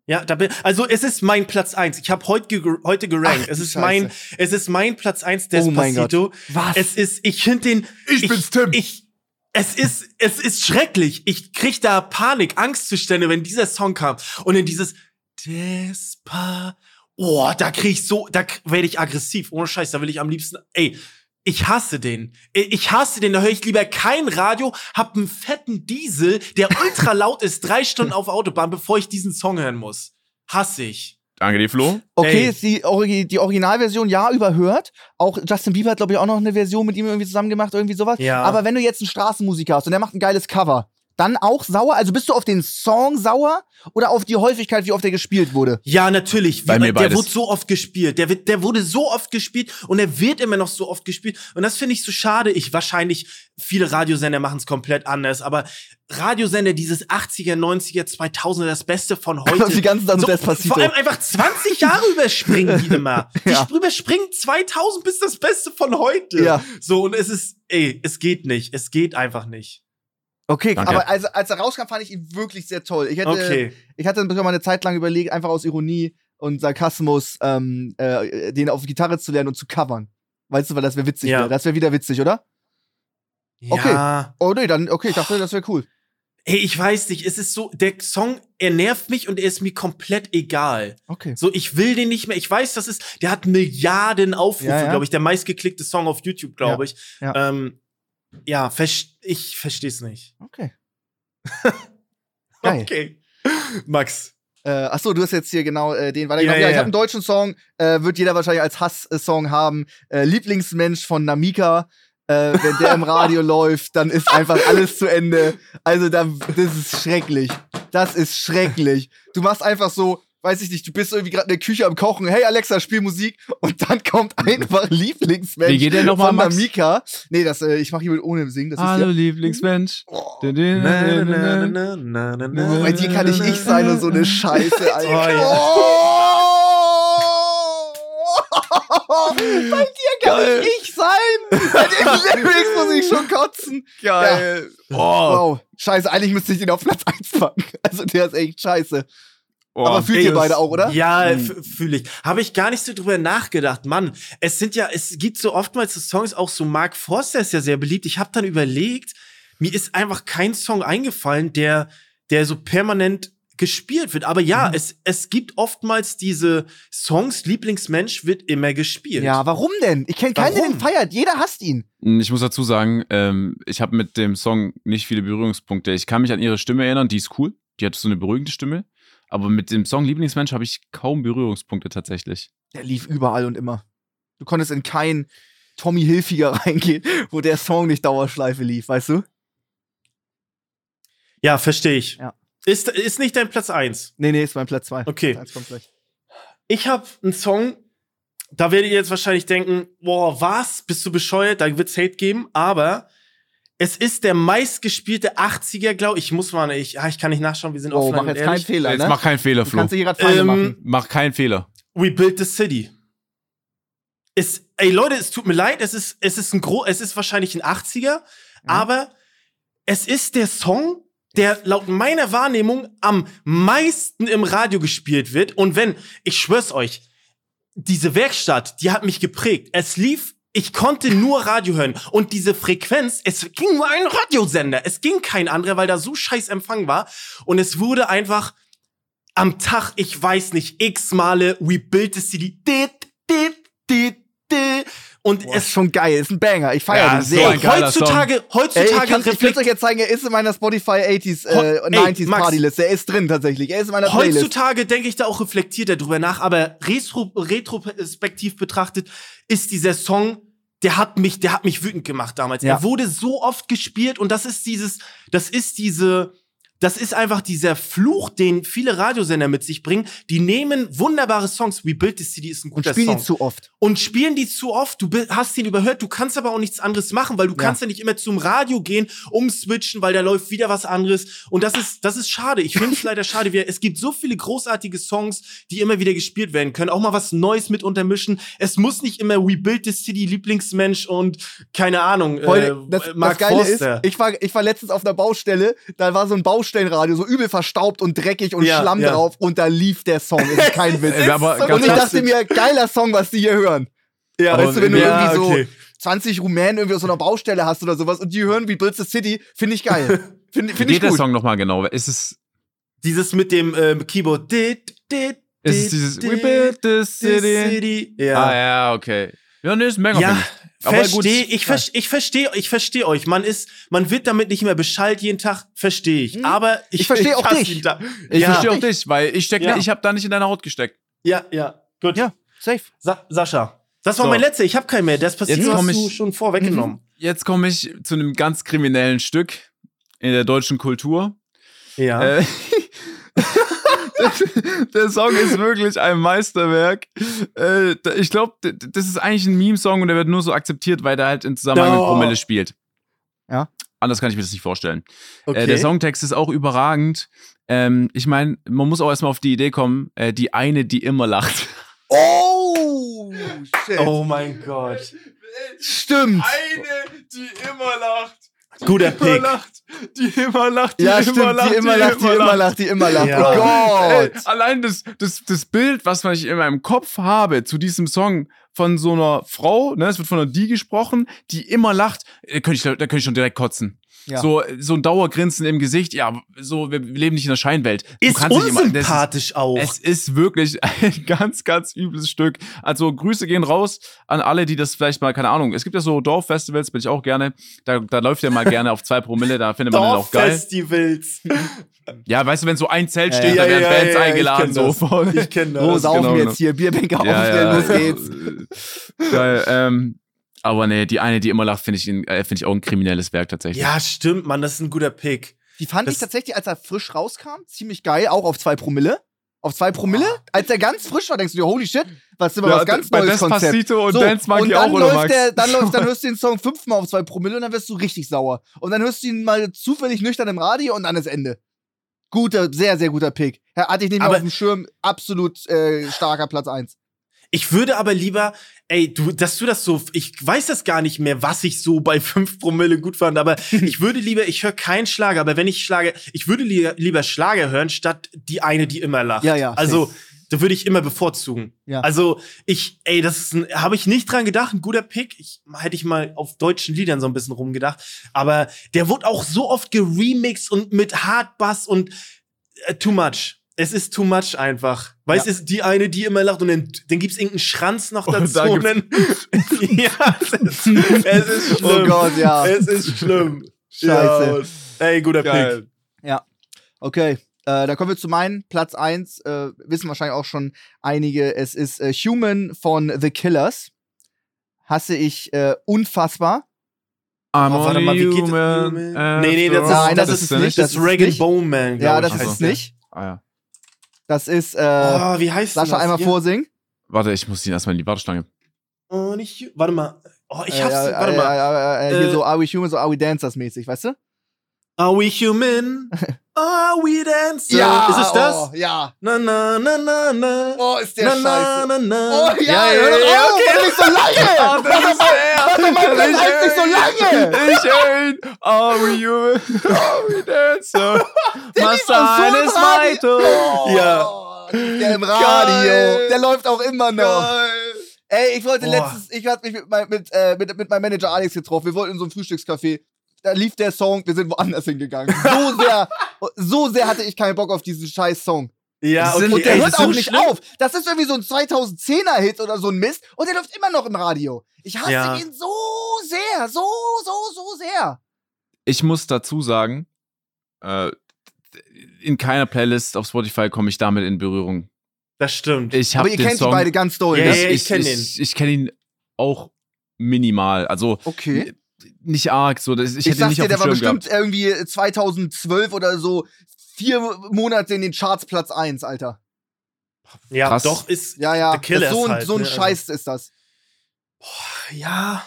Ja, da bin, also es ist mein Platz eins. Ich habe heute ge, heute gerankt. Ach, es ist Scheiße. mein es ist mein Platz eins Despacito. Oh mein Gott. Was? Es ist ich finde den ich, ich bin's Tim. Ich es ist es ist schrecklich. Ich krieg da Panik, Angstzustände, wenn dieser Song kam und in dieses Despacito oh, da krieg ich so, da werde ich aggressiv. Ohne Scheiß, da will ich am liebsten, ey, ich hasse den. Ich hasse den. Da höre ich lieber kein Radio, hab einen fetten Diesel, der <laughs> ultra laut ist, drei Stunden auf Autobahn, bevor ich diesen Song hören muss. Hasse ich. Danke dir, Flo. Okay, ist die, die Originalversion ja überhört. Auch Justin Bieber hat, glaube ich, auch noch eine Version mit ihm irgendwie zusammen gemacht, irgendwie sowas. Ja. Aber wenn du jetzt einen Straßenmusiker hast und der macht ein geiles Cover, dann auch sauer? Also bist du auf den Song sauer oder auf die Häufigkeit, wie oft der gespielt wurde? Ja, natürlich. Bei wie, mir der wurde so oft gespielt. Der, wird, der wurde so oft gespielt und er wird immer noch so oft gespielt. Und das finde ich so schade. Ich wahrscheinlich, viele Radiosender machen es komplett anders, aber Radiosender dieses 80er, 90er, 2000er, das Beste von <laughs> heute. die ganzen Sachen so, Despacito. Vor allem einfach 20 Jahre überspringen die <laughs> immer. Die ja. überspringen 2000 bis das Beste von heute. Ja. So, und es ist, ey, es geht nicht. Es geht einfach nicht. Okay, Danke. aber als, als er rauskam, fand ich ihn wirklich sehr toll. Ich hätte, okay. ich hatte mal eine Zeit lang überlegt, einfach aus Ironie und Sarkasmus ähm, äh, den auf Gitarre zu lernen und zu covern. Weißt du, weil das wäre witzig. Ja. Wär. Das wäre wieder witzig, oder? Okay. Ja. Oh nee, dann, okay, ich dachte, das wäre cool. Hey, ich weiß nicht, es ist so, der Song, er nervt mich und er ist mir komplett egal. Okay. So, ich will den nicht mehr. Ich weiß, das ist, der hat Milliarden Aufrufe, ja, ja. glaube ich, der meistgeklickte Song auf YouTube, glaube ich. Ja. Ähm, ja, ich verstehe es nicht. Okay. <laughs> okay. Max. Äh, achso, du hast jetzt hier genau äh, den weitergenommen. Ja, ja, ja, ich habe einen deutschen Song, äh, wird jeder wahrscheinlich als Hass-Song haben. Äh, Lieblingsmensch von Namika. Äh, wenn der im <laughs> Radio läuft, dann ist einfach alles zu Ende. Also, da, das ist schrecklich. Das ist schrecklich. Du machst einfach so, weiß ich nicht, du bist irgendwie gerade in der Küche am Kochen, hey Alexa, spiel Musik und dann kommt einfach Lieblingsmensch Wie geht der noch von mal, Mika. Nee, das, äh, ich mache hier mit ohne Singen. Das Hallo ist ja, Lieblingsmensch. Oh. Bei dir kann ich ich sein und so eine <laughs> Scheiße, Alter. Oh, ja. oh. <laughs> Bei dir kann Geil. ich ich sein. Bei den <laughs> Lyrics muss ich schon kotzen. Geil. Ja. Oh. Wow. Scheiße, eigentlich müsste ich den auf Platz 1 packen. Also der ist echt scheiße. Oh, Aber fühlt ey, ihr beide auch, oder? Ja, hm. fühle ich. Habe ich gar nicht so drüber nachgedacht. Mann, es sind ja, es gibt so oftmals so Songs, auch so Mark Forster ist ja sehr beliebt. Ich habe dann überlegt, mir ist einfach kein Song eingefallen, der, der so permanent gespielt wird. Aber ja, mhm. es, es gibt oftmals diese Songs, Lieblingsmensch wird immer gespielt. Ja, warum denn? Ich kenne keinen, der den feiert. Jeder hasst ihn. Hm, ich muss dazu sagen, ähm, ich habe mit dem Song nicht viele Berührungspunkte. Ich kann mich an ihre Stimme erinnern, die ist cool. Die hat so eine beruhigende Stimme. Aber mit dem Song Lieblingsmensch habe ich kaum Berührungspunkte tatsächlich. Der lief überall und immer. Du konntest in kein Tommy Hilfiger <laughs> reingehen, wo der Song nicht Dauerschleife lief, weißt du? Ja, verstehe ich. Ja. Ist, ist nicht dein Platz 1? Nee, nee, ist mein Platz 2. Okay. Ich habe einen Song, da werdet ihr jetzt wahrscheinlich denken, boah, was? Bist du bescheuert? Da wird's Hate geben. Aber es ist der meistgespielte 80er, glaube ich. Ich muss mal, ich, ich kann nicht nachschauen, wir sind oh, offline. Mach jetzt keinen Fehler, ne? Jetzt mach keinen Fehler, Flo. Du kannst hier ähm, machen. Mach keinen Fehler. We Built the City. Es, ey Leute, es tut mir leid, es ist, es ist ein gro es ist wahrscheinlich ein 80er, ja. aber es ist der Song, der laut meiner Wahrnehmung am meisten im Radio gespielt wird. Und wenn, ich schwör's euch, diese Werkstatt, die hat mich geprägt. Es lief, ich konnte nur Radio hören. Und diese Frequenz, es ging nur ein Radiosender. Es ging kein anderer, weil da so scheiß Empfang war. Und es wurde einfach am Tag, ich weiß nicht, x Male We Built the City. Dit, dit, dit, dit. Und Boah, es ist schon geil, ist ein Banger. Ich feiere ja, den sehr. So heutzutage, Song. heutzutage Ey, ich, kann, ich will euch jetzt zeigen, er ist in meiner Spotify 80s, äh, 90s Partyliste. Er ist drin tatsächlich. Er ist in meiner Playlist. Heutzutage denke ich da auch reflektierter drüber nach, aber retro, retrospektiv betrachtet ist dieser Song der hat mich, der hat mich wütend gemacht damals. Ja. Er wurde so oft gespielt und das ist dieses, das ist diese, das ist einfach dieser Fluch, den viele Radiosender mit sich bringen. Die nehmen wunderbare Songs. We Built the City ist ein guter und spielen Song. die zu oft. Und spielen die zu oft. Du hast ihn überhört. Du kannst aber auch nichts anderes machen, weil du ja. kannst ja nicht immer zum Radio gehen, umswitchen, weil da läuft wieder was anderes. Und das ist, das ist schade. Ich finde es <laughs> leider schade. Es gibt so viele großartige Songs, die immer wieder gespielt werden können. Auch mal was Neues mit untermischen. Es muss nicht immer We Built the City, Lieblingsmensch und keine Ahnung. Äh, das, Mark das Geile Forster. ist, ich war, ich war letztens auf einer Baustelle. Da war so ein Baustelle Baustellenradio, so übel verstaubt und dreckig und ja, Schlamm ja. drauf und da lief der Song. Ist kein <laughs> Witz. ist und ich dachte mir, geiler Song, was die hier hören. Ja, weißt du, wenn du irgendwie so okay. 20 Rumänen irgendwie aus so einer Baustelle hast oder sowas und die hören wie Build the City, finde ich geil. Finde <laughs> find ich gut. der Song nochmal genau? Ist es dieses mit dem ähm, Keyboard? Dit, dit, ist es dieses We build the city? city? Ja. Ah ja, okay. Ja, nee, ist mega. Ja, verstehe, ich, ver ich verstehe, ich verstehe euch. Man ist, man wird damit nicht mehr beschallt jeden Tag, verstehe ich. Hm. Aber ich, ich verstehe <laughs> auch dich. Da. Ich ja. verstehe auch dich, weil ich steck, ja. ich habe da nicht in deiner Haut gesteckt. Ja, ja, gut. Ja, safe. Sa Sascha, das war so. mein letzter. Ich habe keinen mehr. Das passiert, hast ich, du schon vorweggenommen. Mhm. Jetzt komme ich zu einem ganz kriminellen Stück in der deutschen Kultur. Ja. Äh, <laughs> <laughs> der Song ist wirklich ein Meisterwerk. Äh, ich glaube, das ist eigentlich ein Meme-Song und der wird nur so akzeptiert, weil der halt in Zusammenhang oh. mit Promille spielt. Ja. Anders kann ich mir das nicht vorstellen. Äh, okay. Der Songtext ist auch überragend. Ähm, ich meine, man muss auch erstmal auf die Idee kommen, äh, die eine, die immer lacht. Oh, shit. Oh mein Gott. Stimmt. Eine, die immer lacht. Guter Pick. Lacht, die immer lacht, die ja, immer stimmt, lacht, die immer lacht, die immer lacht, die immer lacht. Ja. Oh Gott. Ey, allein das, das, das Bild, was ich in meinem Kopf habe zu diesem Song von so einer Frau, ne, es wird von einer die gesprochen, die immer lacht, da könnte ich, da könnte ich schon direkt kotzen. Ja. So, so ein Dauergrinsen im Gesicht. Ja, so, wir leben nicht in der Scheinwelt. Du ist unsympathisch immer, auch. Es ist wirklich <laughs> ein ganz, ganz übles Stück. Also, Grüße gehen raus an alle, die das vielleicht mal, keine Ahnung. Es gibt ja so Dorffestivals, bin ich auch gerne. Da, da läuft ja mal gerne auf zwei Promille, da findet man den auch geil. Dorffestivals. <laughs> Ja, weißt du, wenn so ein Zelt steht, ja, da werden ja, Bands ja, eingeladen. Ich so voll. Ich kenne <laughs> das. Wo saufen genau, jetzt hier? Bierbänke aufstellen, los geht's. Geil, ähm, aber nee, die eine, die immer lacht, finde ich, äh, find ich auch ein kriminelles Werk tatsächlich. Ja, stimmt, Mann, das ist ein guter Pick. Die fand das ich tatsächlich, als er frisch rauskam, ziemlich geil, auch auf zwei Promille. Auf zwei Promille? Oh. Als er ganz frisch war, denkst du dir, holy shit, was ist immer ja, was ganz neues Konzept. und so, Dance mag und ich auch, oder Max? Der, dann, läuft, dann <laughs> hörst du den Song fünfmal auf zwei Promille und dann wirst du richtig sauer. Und dann hörst du ihn mal zufällig nüchtern im Radio und dann ist Ende. Guter, sehr, sehr guter Pick. Hatte ich nicht mehr auf dem Schirm, absolut äh, starker Platz 1 Ich würde aber lieber, ey, du, dass du das so, ich weiß das gar nicht mehr, was ich so bei 5 Promille gut fand, aber <laughs> ich würde lieber, ich höre keinen Schlager, aber wenn ich Schlager, ich würde lieber, lieber Schlager hören, statt die eine, die immer lacht. Ja, ja. Also, da würde ich immer bevorzugen. Ja. Also, ich, ey, das habe ich nicht dran gedacht, ein guter Pick. Ich, hätte ich mal auf deutschen Liedern so ein bisschen rumgedacht. Aber der wurde auch so oft geremixed und mit Hardbass und äh, too much es ist too much einfach. Weißt du, ja. ist die eine, die immer lacht und dann, dann gibt's irgendeinen Schranz noch dazu. Und, und dann, <laughs> ja, es ist, es ist schlimm. Oh Gott, ja. Es ist schlimm. Scheiße. Ja, ey, guter Geil. Pick. Ja. Okay. Äh, dann kommen wir zu meinem Platz 1. Äh, wissen wahrscheinlich auch schon einige. Es ist äh, Human von The Killers. Hasse ich äh, unfassbar. I'm oh, warte mal, wie geht human, Nee, nee, das ist, Nein, das, das ist, ist nicht. Das ist Reagan Bone Man. Ja, das ist nicht. Ah, ja. Das ist, äh, oh, wie heißt Sascha, das? einmal ja. vorsingen. Warte, ich muss ihn erstmal in die Warteschlange. Oh, nicht, warte mal. Oh, ich äh, hab's, äh, warte äh, mal. Äh, hier so Are We Human, so Are We Dancers mäßig, weißt du? Are we human? <laughs> Are we dancers? Ja, ist es das? Oh, ja. Na, na, na, na, na. Oh, ist der na, scheiße. Na, na, na. Oh, ja, ja, hör doch ja, okay. warte nicht so lange. <laughs> Ah, das Warte ist mal, warte mal, das heißt nicht so lange. Ich höre ihn. Are we human? Are we dancer? <laughs> Der My lief auch so sign im is Radio. vital. Oh, Ja. Der im Radio. Geil. Der läuft auch immer noch. Geil. Ey, ich wollte Boah. letztens, ich hatte mich mit, mein, mit, äh, mit, mit meinem Manager Alex getroffen. Wir wollten in so einem Frühstückscafé. Da lief der Song, wir sind woanders hingegangen. So <laughs> sehr, so sehr hatte ich keinen Bock auf diesen scheiß Song. Ja, okay. Und der ey, hört auch so nicht schlimm. auf. Das ist irgendwie so ein 2010er-Hit oder so ein Mist. Und der läuft immer noch im Radio. Ich hasse Ja. ihn so sehr. So, so, so sehr. Ich muss dazu sagen, äh, in keiner Playlist auf Spotify komme ich damit in Berührung. Das stimmt. Ich Aber habe ihr den kennt Song. die beide ganz doll. Ja, ne? ja, ich kenn ich, ich kenne ihn auch minimal. Also Okay. Nicht arg. So, das, ich, Ich, hätte nicht dir, auf der war bestimmt irgendwie 2012 oder so vier Monate in den Charts Platz 1, Alter. ja, krass. doch ist. Ja, ja. The Killers so ein, halt, so ein ne? Also- Scheiß ist das. Ja.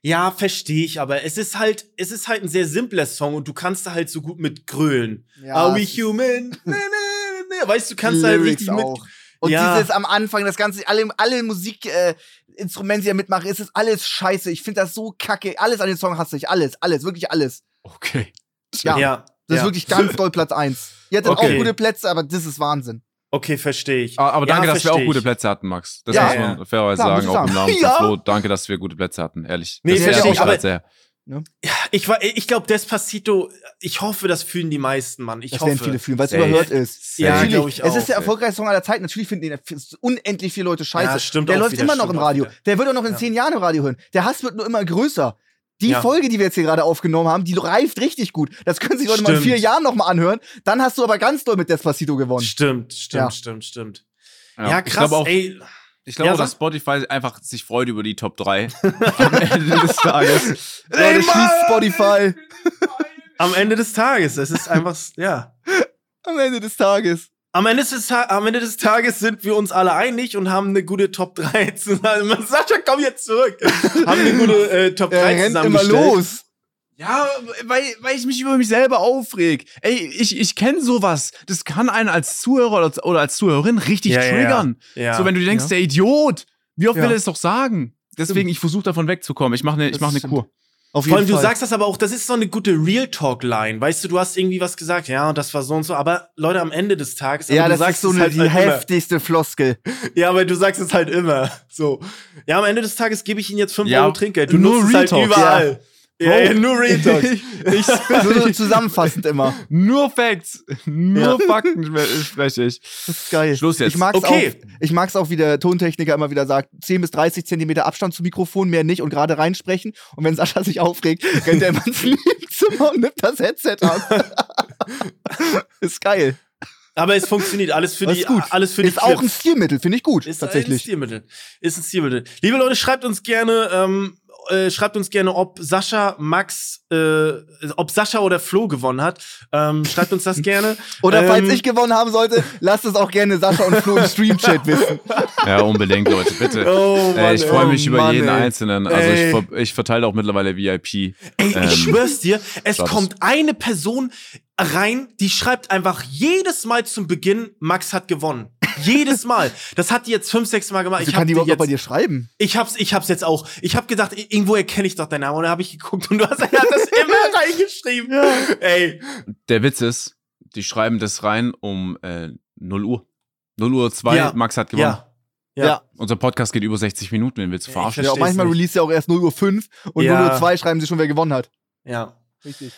Ja, verstehe ich, aber es ist halt, es ist halt ein sehr simpler Song und du kannst da halt so gut mit grölen. Ja, Are we human? <laughs> nee, nee, nee. Weißt du, du kannst Die da halt Lyrics richtig mit. Und Ja. dieses am Anfang, das Ganze, alle, alle Musikinstrumente, äh, Instrumente, die er mitmacht, ist es alles scheiße. Ich finde das so kacke. Alles an den Song hasse ich. Alles, alles, wirklich alles. Okay. Ja. Ja. Das ja. ist wirklich ganz doll Platz 1. Ihr hattet Okay. auch gute Plätze, aber das ist Wahnsinn. Okay, verstehe ich. Aber, aber danke, ja, dass wir auch gute. Plätze hatten, Max. Das Ja, muss ja. man fairerweise Klar, sagen, auch im. Namen <laughs> Ja. von Flo. Danke, dass wir gute Plätze hatten, ehrlich. Nee, das versteh verstehe ich, aber- sehr. Ich, war- ich glaube, Despacito, ich hoffe, das fühlen die meisten, Mann. Ich Das hoffe. werden viele fühlen, weil es überhört ist. Ja, Natürlich, glaub ich Es auch, ist der erfolgreichste Song aller Zeiten. Natürlich finden den unendlich viele Leute scheiße. Ja, stimmt der auch läuft wieder, immer noch stimmt im Radio. Der wird auch noch in Ja. zehn Jahren im Radio hören. Der Hass wird nur immer größer. Die Ja. Folge, die wir jetzt hier gerade aufgenommen haben, die reift richtig gut. Das können sich Leute mal in Stimmt. vier Jahren noch mal anhören. Dann hast du aber ganz doll mit Despacito gewonnen. Stimmt, stimmt, Ja. stimmt, stimmt. Ja, Ich krass, glaube auch, ey. Ich glaube Ja, dass Spotify einfach sich freut über die Top 3 <laughs> am Ende des Tages. <laughs> Leute, schließt Spotify Am Ende des Tages, es ist einfach, ja. <laughs> am Ende des Tages. Am Ende, des Ta am Ende des Tages sind wir uns alle einig und haben eine gute Top 3 zusammen. Sascha, komm jetzt zurück. haben eine gute äh, Top 3 Er rennt immer los. Ja, weil, weil ich mich über mich selber aufreg. Ey, ich, ich kenne sowas. Das kann einen als Zuhörer oder, oder als Zuhörerin richtig Ja, ja, triggern. Ja. So, wenn du denkst, Ja. der Idiot, wie oft Ja. will er es doch sagen? Deswegen, ich versuche davon wegzukommen. Ich mache eine Das mach ne stimmt. Kur. Auf Vor allem, jeden du Fall. sagst das aber auch, das ist so eine gute Real Talk-Line. Weißt du, du hast irgendwie was gesagt, ja, und das war so und so, aber Leute, am Ende des Tages, ja, du das sagst ist so es eine, halt die halt immer. heftigste Floskel. Ja, aber du sagst es halt immer. So. Ja, am Ende des Tages gebe ich Ihnen jetzt 5 Ja, Euro Trinkgeld. Du nur nutzt es Real halt Talk, überall. Ja, ja, nur Real Talk. <laughs> ich, Nur so zusammenfassend immer. nur Facts, nur Ja. Fakten spre- spreche ich. Das ist geil. Schluss jetzt. Ich mag's Okay. auch, ich mag's auch, wie der Tontechniker immer wieder sagt, 10 bis 30 Zentimeter Abstand zum Mikrofon, mehr nicht und gerade reinsprechen. Und wenn Sascha sich aufregt, rennt er immer ins Nebenzimmer und nimmt das Headset ab. <laughs> ist geil. Aber es funktioniert alles für die, ist gut. alles für die ist auch ein Clips. Stilmittel, finde ich gut. Ist ein tatsächlich. Stilmittel. Ist ein Stilmittel. Liebe Leute, schreibt uns gerne, ähm, äh, schreibt uns gerne, ob Sascha, Max, äh, ob Sascha oder Flo gewonnen hat. Ähm, schreibt uns das gerne. <laughs> Oder falls ähm, ich gewonnen haben sollte, lasst es auch gerne Sascha und Flo im <laughs> Stream-Chat wissen. Ja, unbedingt, Leute, bitte. <laughs> Oh, Mann, Ey, ich freue ey. mich oh über Mann, jeden ey. Einzelnen. Also ich, ver ich verteile auch mittlerweile VIP. Ey, Ähm, ich schwör's dir, es kommt eine Person rein, die schreibt einfach jedes Mal zum Beginn, Max hat gewonnen. Jedes Mal. Das hat die jetzt fünf, sechs Mal gemacht. Also ich kann die überhaupt jetzt, bei dir schreiben? Ich hab's, ich hab's jetzt auch. Ich hab gedacht, irgendwo erkenne ich doch deinen Namen. Und dann habe ich geguckt und du hast ja das <laughs> immer reingeschrieben. Ja. Ey. Der Witz ist, die schreiben das rein um äh, 0 Uhr. 0 Uhr 2, ja. Max hat gewonnen. Ja. Ja. ja. Unser Podcast geht über 60 Minuten, wenn wir zu verarschen. Ja, manchmal release ja auch erst 0 Uhr 5 und ja. 0 Uhr 2 schreiben sie schon, wer gewonnen hat. Ja. Richtig.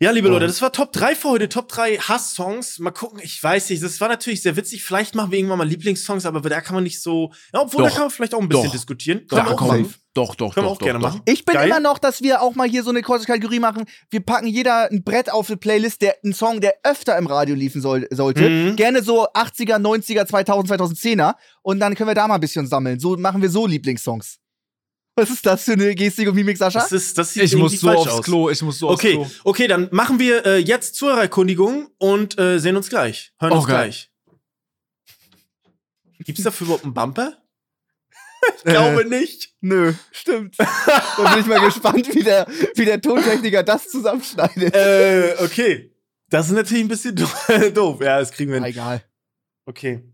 Ja, liebe Leute, das war Top 3 für heute. Top 3 Hass-Songs. Mal gucken, ich weiß nicht, das war natürlich sehr witzig. Vielleicht machen wir irgendwann mal Lieblingssongs, aber da kann man nicht so. Ja, obwohl, doch, da kann man vielleicht auch ein bisschen doch, diskutieren. Doch, Können wir auch machen. Doch, doch, Können wir auch gerne machen. Ich bin Geil. immer noch, dass wir auch mal hier so eine kurze Kategorie machen. Wir packen jeder ein Brett auf die Playlist, der ein Song, der öfter im Radio liefen soll, sollte. Mhm. Gerne so 80er, 90er, 2000, 2010er. Und dann können wir da mal ein bisschen sammeln. So machen wir so Lieblingssongs. Was ist das für eine Gestik und Mimik, Sascha? Das ist, das sieht ich muss so aufs aus. Klo, ich muss so okay, aufs Klo. Okay, dann machen wir äh, jetzt Zuhörerkundigung und äh, sehen uns gleich. Hören uns okay. gleich. Gibt's dafür überhaupt einen Bumper? <laughs> ich glaube äh, nicht. Nö, stimmt. da bin ich mal gespannt, wie der, wie der Tontechniker das zusammenschneidet. Äh, okay. Das ist natürlich ein bisschen <laughs> doof. Ja, das kriegen wir hin. Egal. Okay.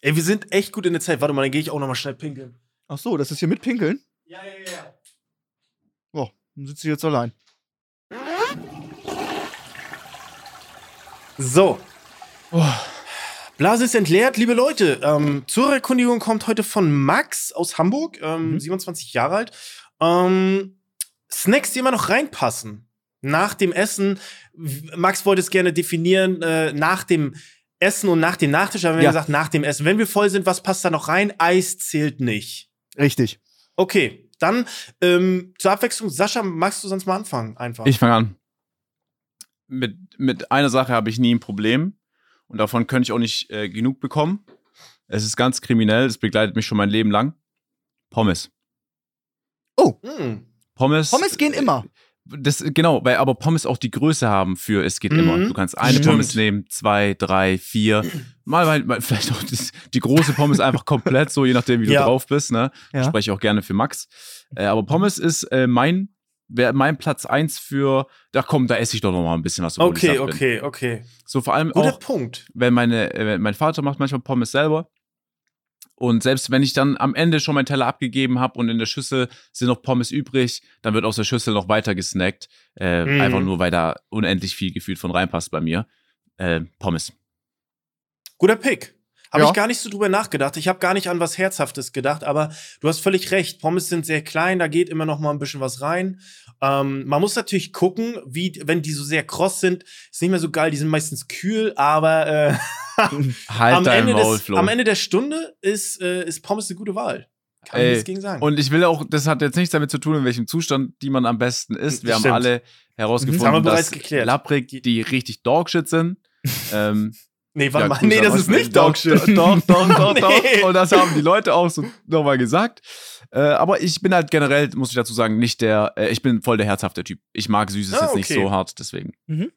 Ey, wir sind echt gut in der Zeit. Warte mal, dann gehe ich auch noch mal schnell pinkeln. Ach so, das ist hier mit Pinkeln? Ja, ja, ja. Oh, dann sitze ich jetzt allein. So. Oh. Blase ist entleert, liebe Leute. Ähm, zur Erkundigung kommt heute von Max aus Hamburg, ähm, mhm. 27 Jahre alt. Ähm, Snacks, die immer noch reinpassen. Nach dem Essen, Max wollte es gerne definieren, äh, nach dem Essen und nach dem Nachtisch, aber wir ja. haben gesagt, nach dem Essen. Wenn wir voll sind, was passt da noch rein? Eis zählt nicht. Richtig. Okay, dann ähm, zur Abwechslung, Sascha, magst du sonst mal anfangen? Einfach. Ich fange an. Mit, mit einer Sache habe ich nie ein Problem und davon könnte ich auch nicht äh, genug bekommen. Es ist ganz kriminell, es begleitet mich schon mein Leben lang. Pommes. Oh. Mm. Pommes. Pommes gehen immer. Das, genau, weil aber Pommes auch die Größe haben für es geht mhm. immer. Du kannst eine Stimmt. Pommes nehmen, zwei, drei, vier. Mal, mal, mal vielleicht auch das, die große Pommes einfach komplett, so je nachdem, wie ja. du drauf bist. Ne? Ja. Spreche ich auch gerne für Max. Äh, aber Pommes ist äh, mein, wär mein Platz eins für, da komm, da esse ich doch noch mal ein bisschen was. Okay, okay, okay. So vor allem Guter auch, Punkt. wenn meine, äh, mein Vater macht manchmal Pommes selber. Und selbst wenn ich dann am Ende schon meinen Teller abgegeben habe und in der Schüssel sind noch Pommes übrig, dann wird aus der Schüssel noch weiter gesnackt. Äh, mm. Einfach nur, weil da unendlich viel gefühlt von reinpasst bei mir. Äh, Pommes. Guter Pick. Habe ja. ich gar nicht so drüber nachgedacht. Ich habe gar nicht an was Herzhaftes gedacht, aber du hast völlig recht. Pommes sind sehr klein, da geht immer noch mal ein bisschen was rein. Ähm, man muss natürlich gucken, wie, wenn die so sehr kross sind, ist nicht mehr so geil. Die sind meistens kühl, aber äh, <laughs> <laughs> halt am, Ende Maul, des, am Ende der Stunde ist, äh, ist Pommes eine gute Wahl. Kann Ey, nichts gegen sagen. Und ich will auch, das hat jetzt nichts damit zu tun, in welchem Zustand die man am besten isst. Wir Stimmt. haben alle herausgefunden, das dass geklärt. Lapprig die richtig Dogshit sind. <laughs> ähm, Nee, warte ja, mal. Nee, das ist nicht Dogshit. Doch, doch, doch, <laughs> doch. nee. Und das haben die Leute auch so nochmal gesagt. Äh, aber ich bin halt generell, muss ich dazu sagen, nicht der, äh, ich bin voll der herzhafte Typ. Ich mag Süßes ah, okay. jetzt nicht so hart, deswegen. Mhm.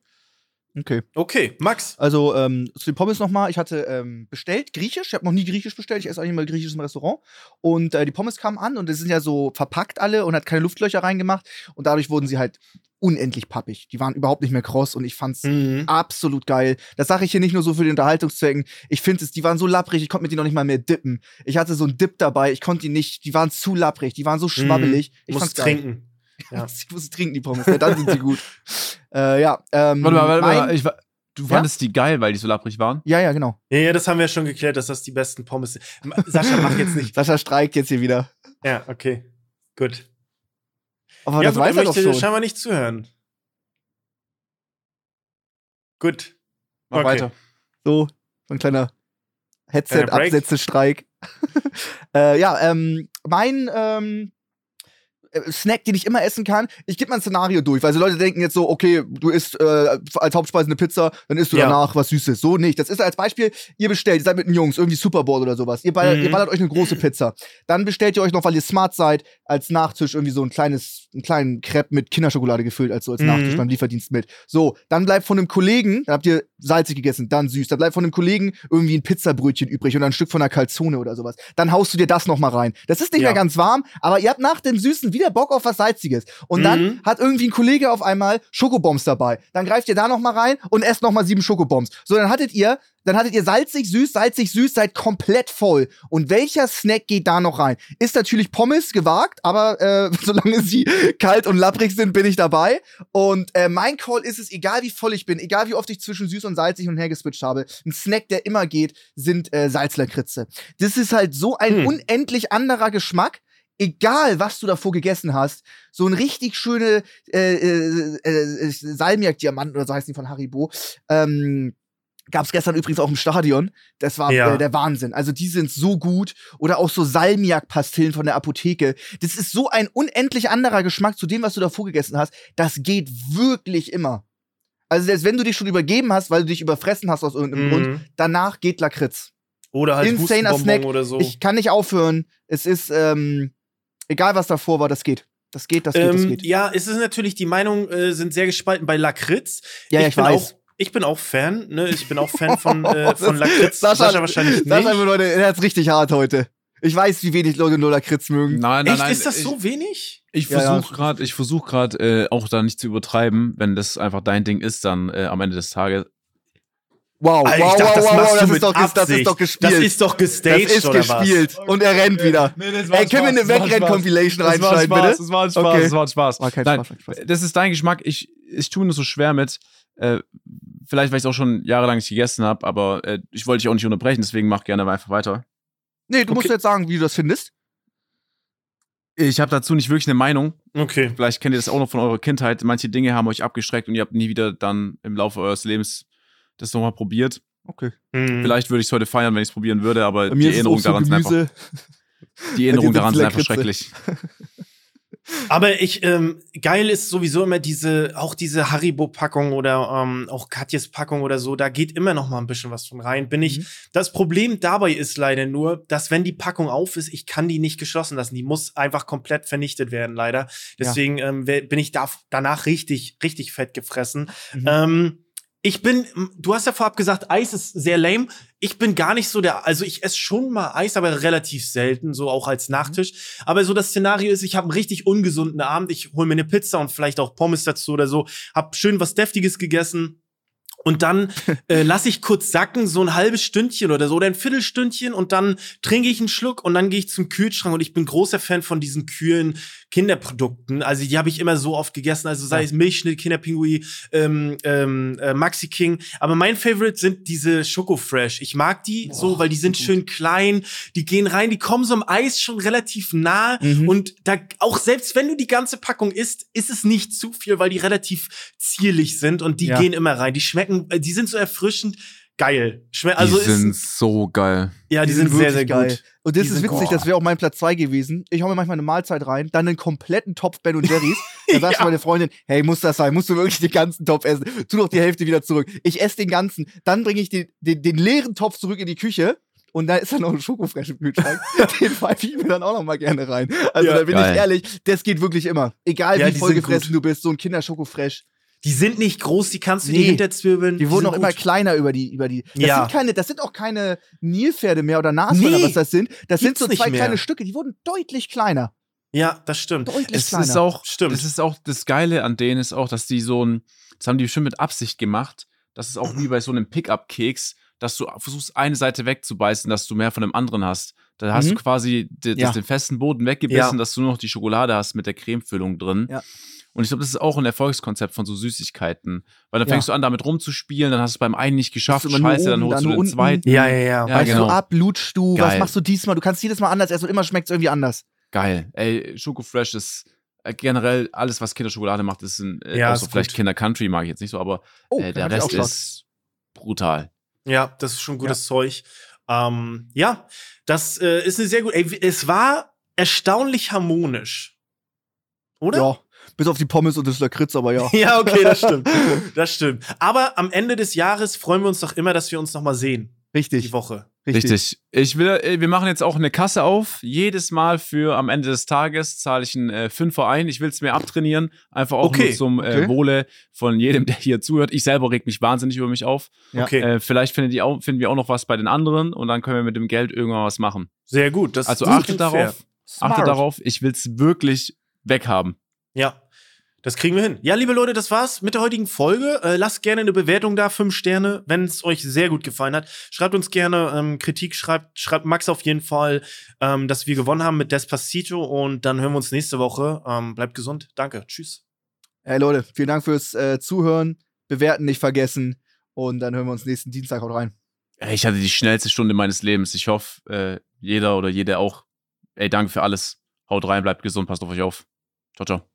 Okay. Okay, Max. Also ähm, zu den Pommes nochmal. Ich hatte ähm, bestellt Griechisch. Ich habe noch nie Griechisch bestellt. Ich esse eigentlich mal Griechisch im Restaurant. Und äh, die Pommes kamen an und die sind ja so verpackt alle und hat keine Luftlöcher reingemacht. Und dadurch wurden sie halt unendlich pappig. Die waren überhaupt nicht mehr kross und ich fand's mhm. absolut geil. Das sage ich hier nicht nur so für die Unterhaltungszwecken. Ich finde es, die waren so lapprig, ich konnte mit denen noch nicht mal mehr dippen. Ich hatte so einen Dip dabei, ich konnte die nicht, die waren zu lapprig, die waren so schwabbelig. Mhm. Ich Muss fand's trinken. Ja. <laughs> ich muss trinken, die Pommes. Ja, dann sind sie gut. <laughs> äh, ja, ähm, warte mal, warte mal. Ich, du fandest ja? die geil, weil die so lapprig waren? Ja, ja, genau. Ja, ja, das haben wir ja schon geklärt, dass das die besten Pommes sind. Sascha, mach jetzt nicht. <laughs> Sascha streikt jetzt hier wieder. Ja, okay. Gut. Aber ja, das gut, weiß er doch schon. scheinbar nicht zuhören. Gut. Mach okay. weiter. So, so ein kleiner Headset-Absätze-Streik. äh, ja, ähm, mein ähm, äh, Snack, den ich immer essen kann. Ich gebe mal ein Szenario durch, weil so Leute denken jetzt so, okay, du isst äh, als Hauptspeise eine Pizza, dann isst du ja. danach was Süßes. So nicht. Das ist als Beispiel, ihr bestellt, ihr seid mit den Jungs, irgendwie Super Bowl oder sowas. Ihr, ballert, mhm. ihr ballert euch eine große Pizza. Dann bestellt ihr euch noch, weil ihr smart seid, als Nachtisch irgendwie so ein kleines, einen kleinen Crepe mit Kinderschokolade gefüllt, als so als mhm. Nachtisch beim Lieferdienst mit. So, dann bleibt von einem Kollegen, dann habt ihr salzig gegessen, dann süß, dann bleibt von einem Kollegen irgendwie ein Pizzabrötchen übrig oder ein Stück von einer Calzone oder sowas. Dann haust du dir das noch mal rein. Das ist nicht ja. mehr ganz warm, aber ihr habt nach dem Süßen wieder wieder Bock auf was Salziges. Und mhm. dann hat irgendwie ein Kollege auf einmal Schokobombs dabei. Dann greift ihr da noch mal rein und esst noch mal sieben Schokobombs. So, dann hattet ihr dann hattet ihr salzig, süß, salzig, süß, seid komplett voll. Und welcher Snack geht da noch rein? Ist natürlich Pommes gewagt, aber äh, <laughs> solange sie kalt und lapprig sind, bin ich dabei. Und äh, mein Call ist es, egal wie voll ich bin, egal wie oft ich zwischen süß und salzig und hergeswitcht habe, ein Snack, der immer geht, sind äh, Salzlakritze. Das ist halt so ein hm. unendlich anderer Geschmack egal was du davor gegessen hast, so ein richtig schöne äh, äh, äh, Salmiak-Diamant oder so heißt die von Haribo, ähm, Gab es gestern übrigens auch im Stadion. Das war ja. äh, der Wahnsinn. Also die sind so gut. Oder auch so Salmiak-Pastillen von der Apotheke. Das ist so ein unendlich anderer Geschmack zu dem, was du davor gegessen hast. Das geht wirklich immer. Also selbst wenn du dich schon übergeben hast, weil du dich überfressen hast aus irgendeinem mhm. Grund, danach geht Lakritz. Oder halt Insaner Snack. oder so. Ich kann nicht aufhören. Es ist, ähm, egal was davor war, das geht. Das geht, das geht, ähm, das geht. Ja, es ist natürlich, die Meinungen äh, sind sehr gespalten bei Lakritz. Ja, ich, ich weiß. Auch, ich bin auch Fan, ne? Ich bin auch Fan von, äh, <laughs> von Lakritz. Sascha, Sascha wahrscheinlich nicht. Sascha, Leute, er hat's richtig hart heute. Ich weiß, wie wenig Leute nur Lakritz mögen. Nein, nein, Echt? nein. Ist das ich, so wenig? Ich versuche ja, gerade, ich versuche gerade äh, auch da nicht zu übertreiben. Wenn das einfach dein Ding ist, dann äh, am Ende des Tages. Wow, Alter, wow, dachte, wow, wow, das, ist doch, das ist doch gespielt. Das ist doch gestaged, Das ist gespielt. Und er rennt wieder. Nee, Ey, können wir eine Wegrenn-Compilation reinschneiden, bitte? Das war ein Spaß, okay. das war ein Spaß. War kein Nein, Spaß, das ist dein Geschmack. Ich, ich tue mir so schwer mit. Äh, vielleicht, weil ich es auch schon jahrelang nicht gegessen habe, aber äh, ich wollte dich auch nicht unterbrechen, deswegen mach gerne einfach weiter. Nee, du okay. musst jetzt sagen, wie du das findest. Ich habe dazu nicht wirklich eine Meinung. Okay. Vielleicht kennt ihr das auch noch von eurer Kindheit. Manche Dinge haben euch abgeschreckt und ihr habt nie wieder dann im Laufe eures Lebens das nochmal probiert. Okay. Mhm. Vielleicht würde ich es heute feiern, wenn ich es probieren würde, aber die Erinnerung daran sind einfach. Die <laughs> Erinnerung daran sind einfach schrecklich. <laughs> Aber ich, ähm, geil ist sowieso immer diese, auch diese Haribo-Packung oder ähm, auch Katjes Packung oder so, da geht immer noch mal ein bisschen was von rein. Bin ich, mhm. das Problem dabei ist leider nur, dass wenn die Packung auf ist, ich kann die nicht geschlossen lassen. Die muss einfach komplett vernichtet werden, leider. Deswegen ja. ähm, bin ich da, danach richtig, richtig fett gefressen. Mhm. Ähm, ich bin, du hast ja vorab gesagt, Eis ist sehr lame. Ich bin gar nicht so der, also ich esse schon mal Eis, aber relativ selten, so auch als Nachtisch. Mhm. Aber so das Szenario ist, ich habe einen richtig ungesunden Abend, ich hole mir eine Pizza und vielleicht auch Pommes dazu oder so, hab schön was Deftiges gegessen, und dann <laughs> äh, lasse ich kurz sacken, so ein halbes Stündchen oder so, oder ein Viertelstündchen und dann trinke ich einen Schluck und dann gehe ich zum Kühlschrank und ich bin großer Fan von diesen kühlen Kinderprodukten. Also die habe ich immer so oft gegessen, also sei ja. es Milchschnitt, Kinderpingui, ähm, ähm, äh, Maxi King. Aber mein Favorite sind diese Schoko Fresh. Ich mag die Boah, so, weil die sind schön klein, die gehen rein, die kommen so im Eis schon relativ nah mhm. und da auch selbst wenn du die ganze Packung isst, ist es nicht zu viel, weil die relativ zierlich sind und die ja. gehen immer rein. Die schmecken schmecken, äh, die sind so erfrischend geil. Schme also die sind so geil. Ja, die, die sind, sind sehr, sehr geil. Gut. Und das die ist witzig, das wäre auch mein Platz 2 gewesen. Ich hau mir manchmal eine Mahlzeit rein, dann einen kompletten Topf Ben und Jerry's. <laughs> Dann sagst ja. du meine Freundin, hey, muss das sein? Musst du wirklich den ganzen Topf essen? Tu doch die Hälfte wieder zurück. Ich esse den ganzen. Dann bringe ich den, den, den leeren Topf zurück in die Küche und da ist dann noch ein Schokofresh im Kühlschrank. <laughs> den pfeife ich mir dann auch noch mal gerne rein. Also ja, da bin geil. ich ehrlich, das geht wirklich immer. Egal ja, wie vollgefressen du bist, so ein Kinderschokofresh. Die sind nicht groß, die kannst du nee, dir hinterzwirbeln. Die, die wurden auch immer kleiner über die, über die. Das ja. sind keine, das sind auch keine Nilpferde mehr oder Nashörner, nee, was das sind. Das sind so zwei kleine Stücke, die wurden deutlich kleiner. Ja, das stimmt. Deutlich es kleiner. Ist auch, stimmt. Das ist auch das Geile an denen ist auch, dass die so ein, das haben die bestimmt mit Absicht gemacht. Das ist auch wie bei so einem Pickup-Keks, dass du versuchst, eine Seite wegzubeißen, dass du mehr von dem anderen hast. Da hast mhm. du quasi ja. den festen Boden weggebissen, ja. dass du nur noch die Schokolade hast mit der Cremefüllung drin. Ja. Und ich glaube, das ist auch ein Erfolgskonzept von so Süßigkeiten. Weil dann fängst du an, damit rumzuspielen, dann hast du es beim einen nicht geschafft, scheiße, dann holst dann du den zweiten. Ja, ja, ja. ja Weißt genau. du ab, lutschst du, Geil. was machst du diesmal? Du kannst jedes Mal anders essen und immer schmeckt es irgendwie anders. Geil. Ey, Schoko Fresh ist äh, generell alles, was Kinderschokolade macht, ist ein, äh, ja, außer vielleicht Kinder Country mag ich jetzt nicht so, aber oh, äh, der Rest ist brutal. Ja, das ist schon gutes ja. Zeug. Ähm, ja, das äh, ist eine sehr gute. Ey, es war erstaunlich harmonisch. Oder? Ja. Bis auf die Pommes und das Lakritz, aber ja. <laughs> ja, okay, das stimmt. <laughs> Das stimmt. Aber am Ende des Jahres freuen wir uns doch immer, dass wir uns noch mal sehen. Richtig. Die Woche. Richtig. Richtig. Ich will, wir machen jetzt auch eine Kasse auf. Jedes Mal für am Ende des Tages zahle ich einen äh, Fünfer ein. Ich will es mir abtrainieren. Einfach auch okay. nur zum äh, okay. Wohle von jedem, der hier zuhört. Ich selber reg mich wahnsinnig über mich auf. Okay. Äh, vielleicht finden, die auch, finden wir auch noch was bei den anderen und dann können wir mit dem Geld irgendwann was machen. Sehr gut. Das also achtet darauf. Achtet darauf. Ich will es wirklich weghaben. Ja. Das kriegen wir hin. Ja, liebe Leute, das war's mit der heutigen Folge. Äh, lasst gerne eine Bewertung da, fünf Sterne, wenn es euch sehr gut gefallen hat. Schreibt uns gerne ähm, Kritik, schreibt, schreibt Max auf jeden Fall, ähm, dass wir gewonnen haben mit Despacito und dann hören wir uns nächste Woche. Ähm, bleibt gesund. Danke. Tschüss. Hey Leute, vielen Dank fürs äh, Zuhören. Bewerten nicht vergessen. Und dann hören wir uns nächsten Dienstag. Haut rein. Ich hatte die schnellste Stunde meines Lebens. Ich hoffe, äh, jeder oder jede auch. Ey, danke für alles. Haut rein, bleibt gesund, passt auf euch auf. Ciao, ciao.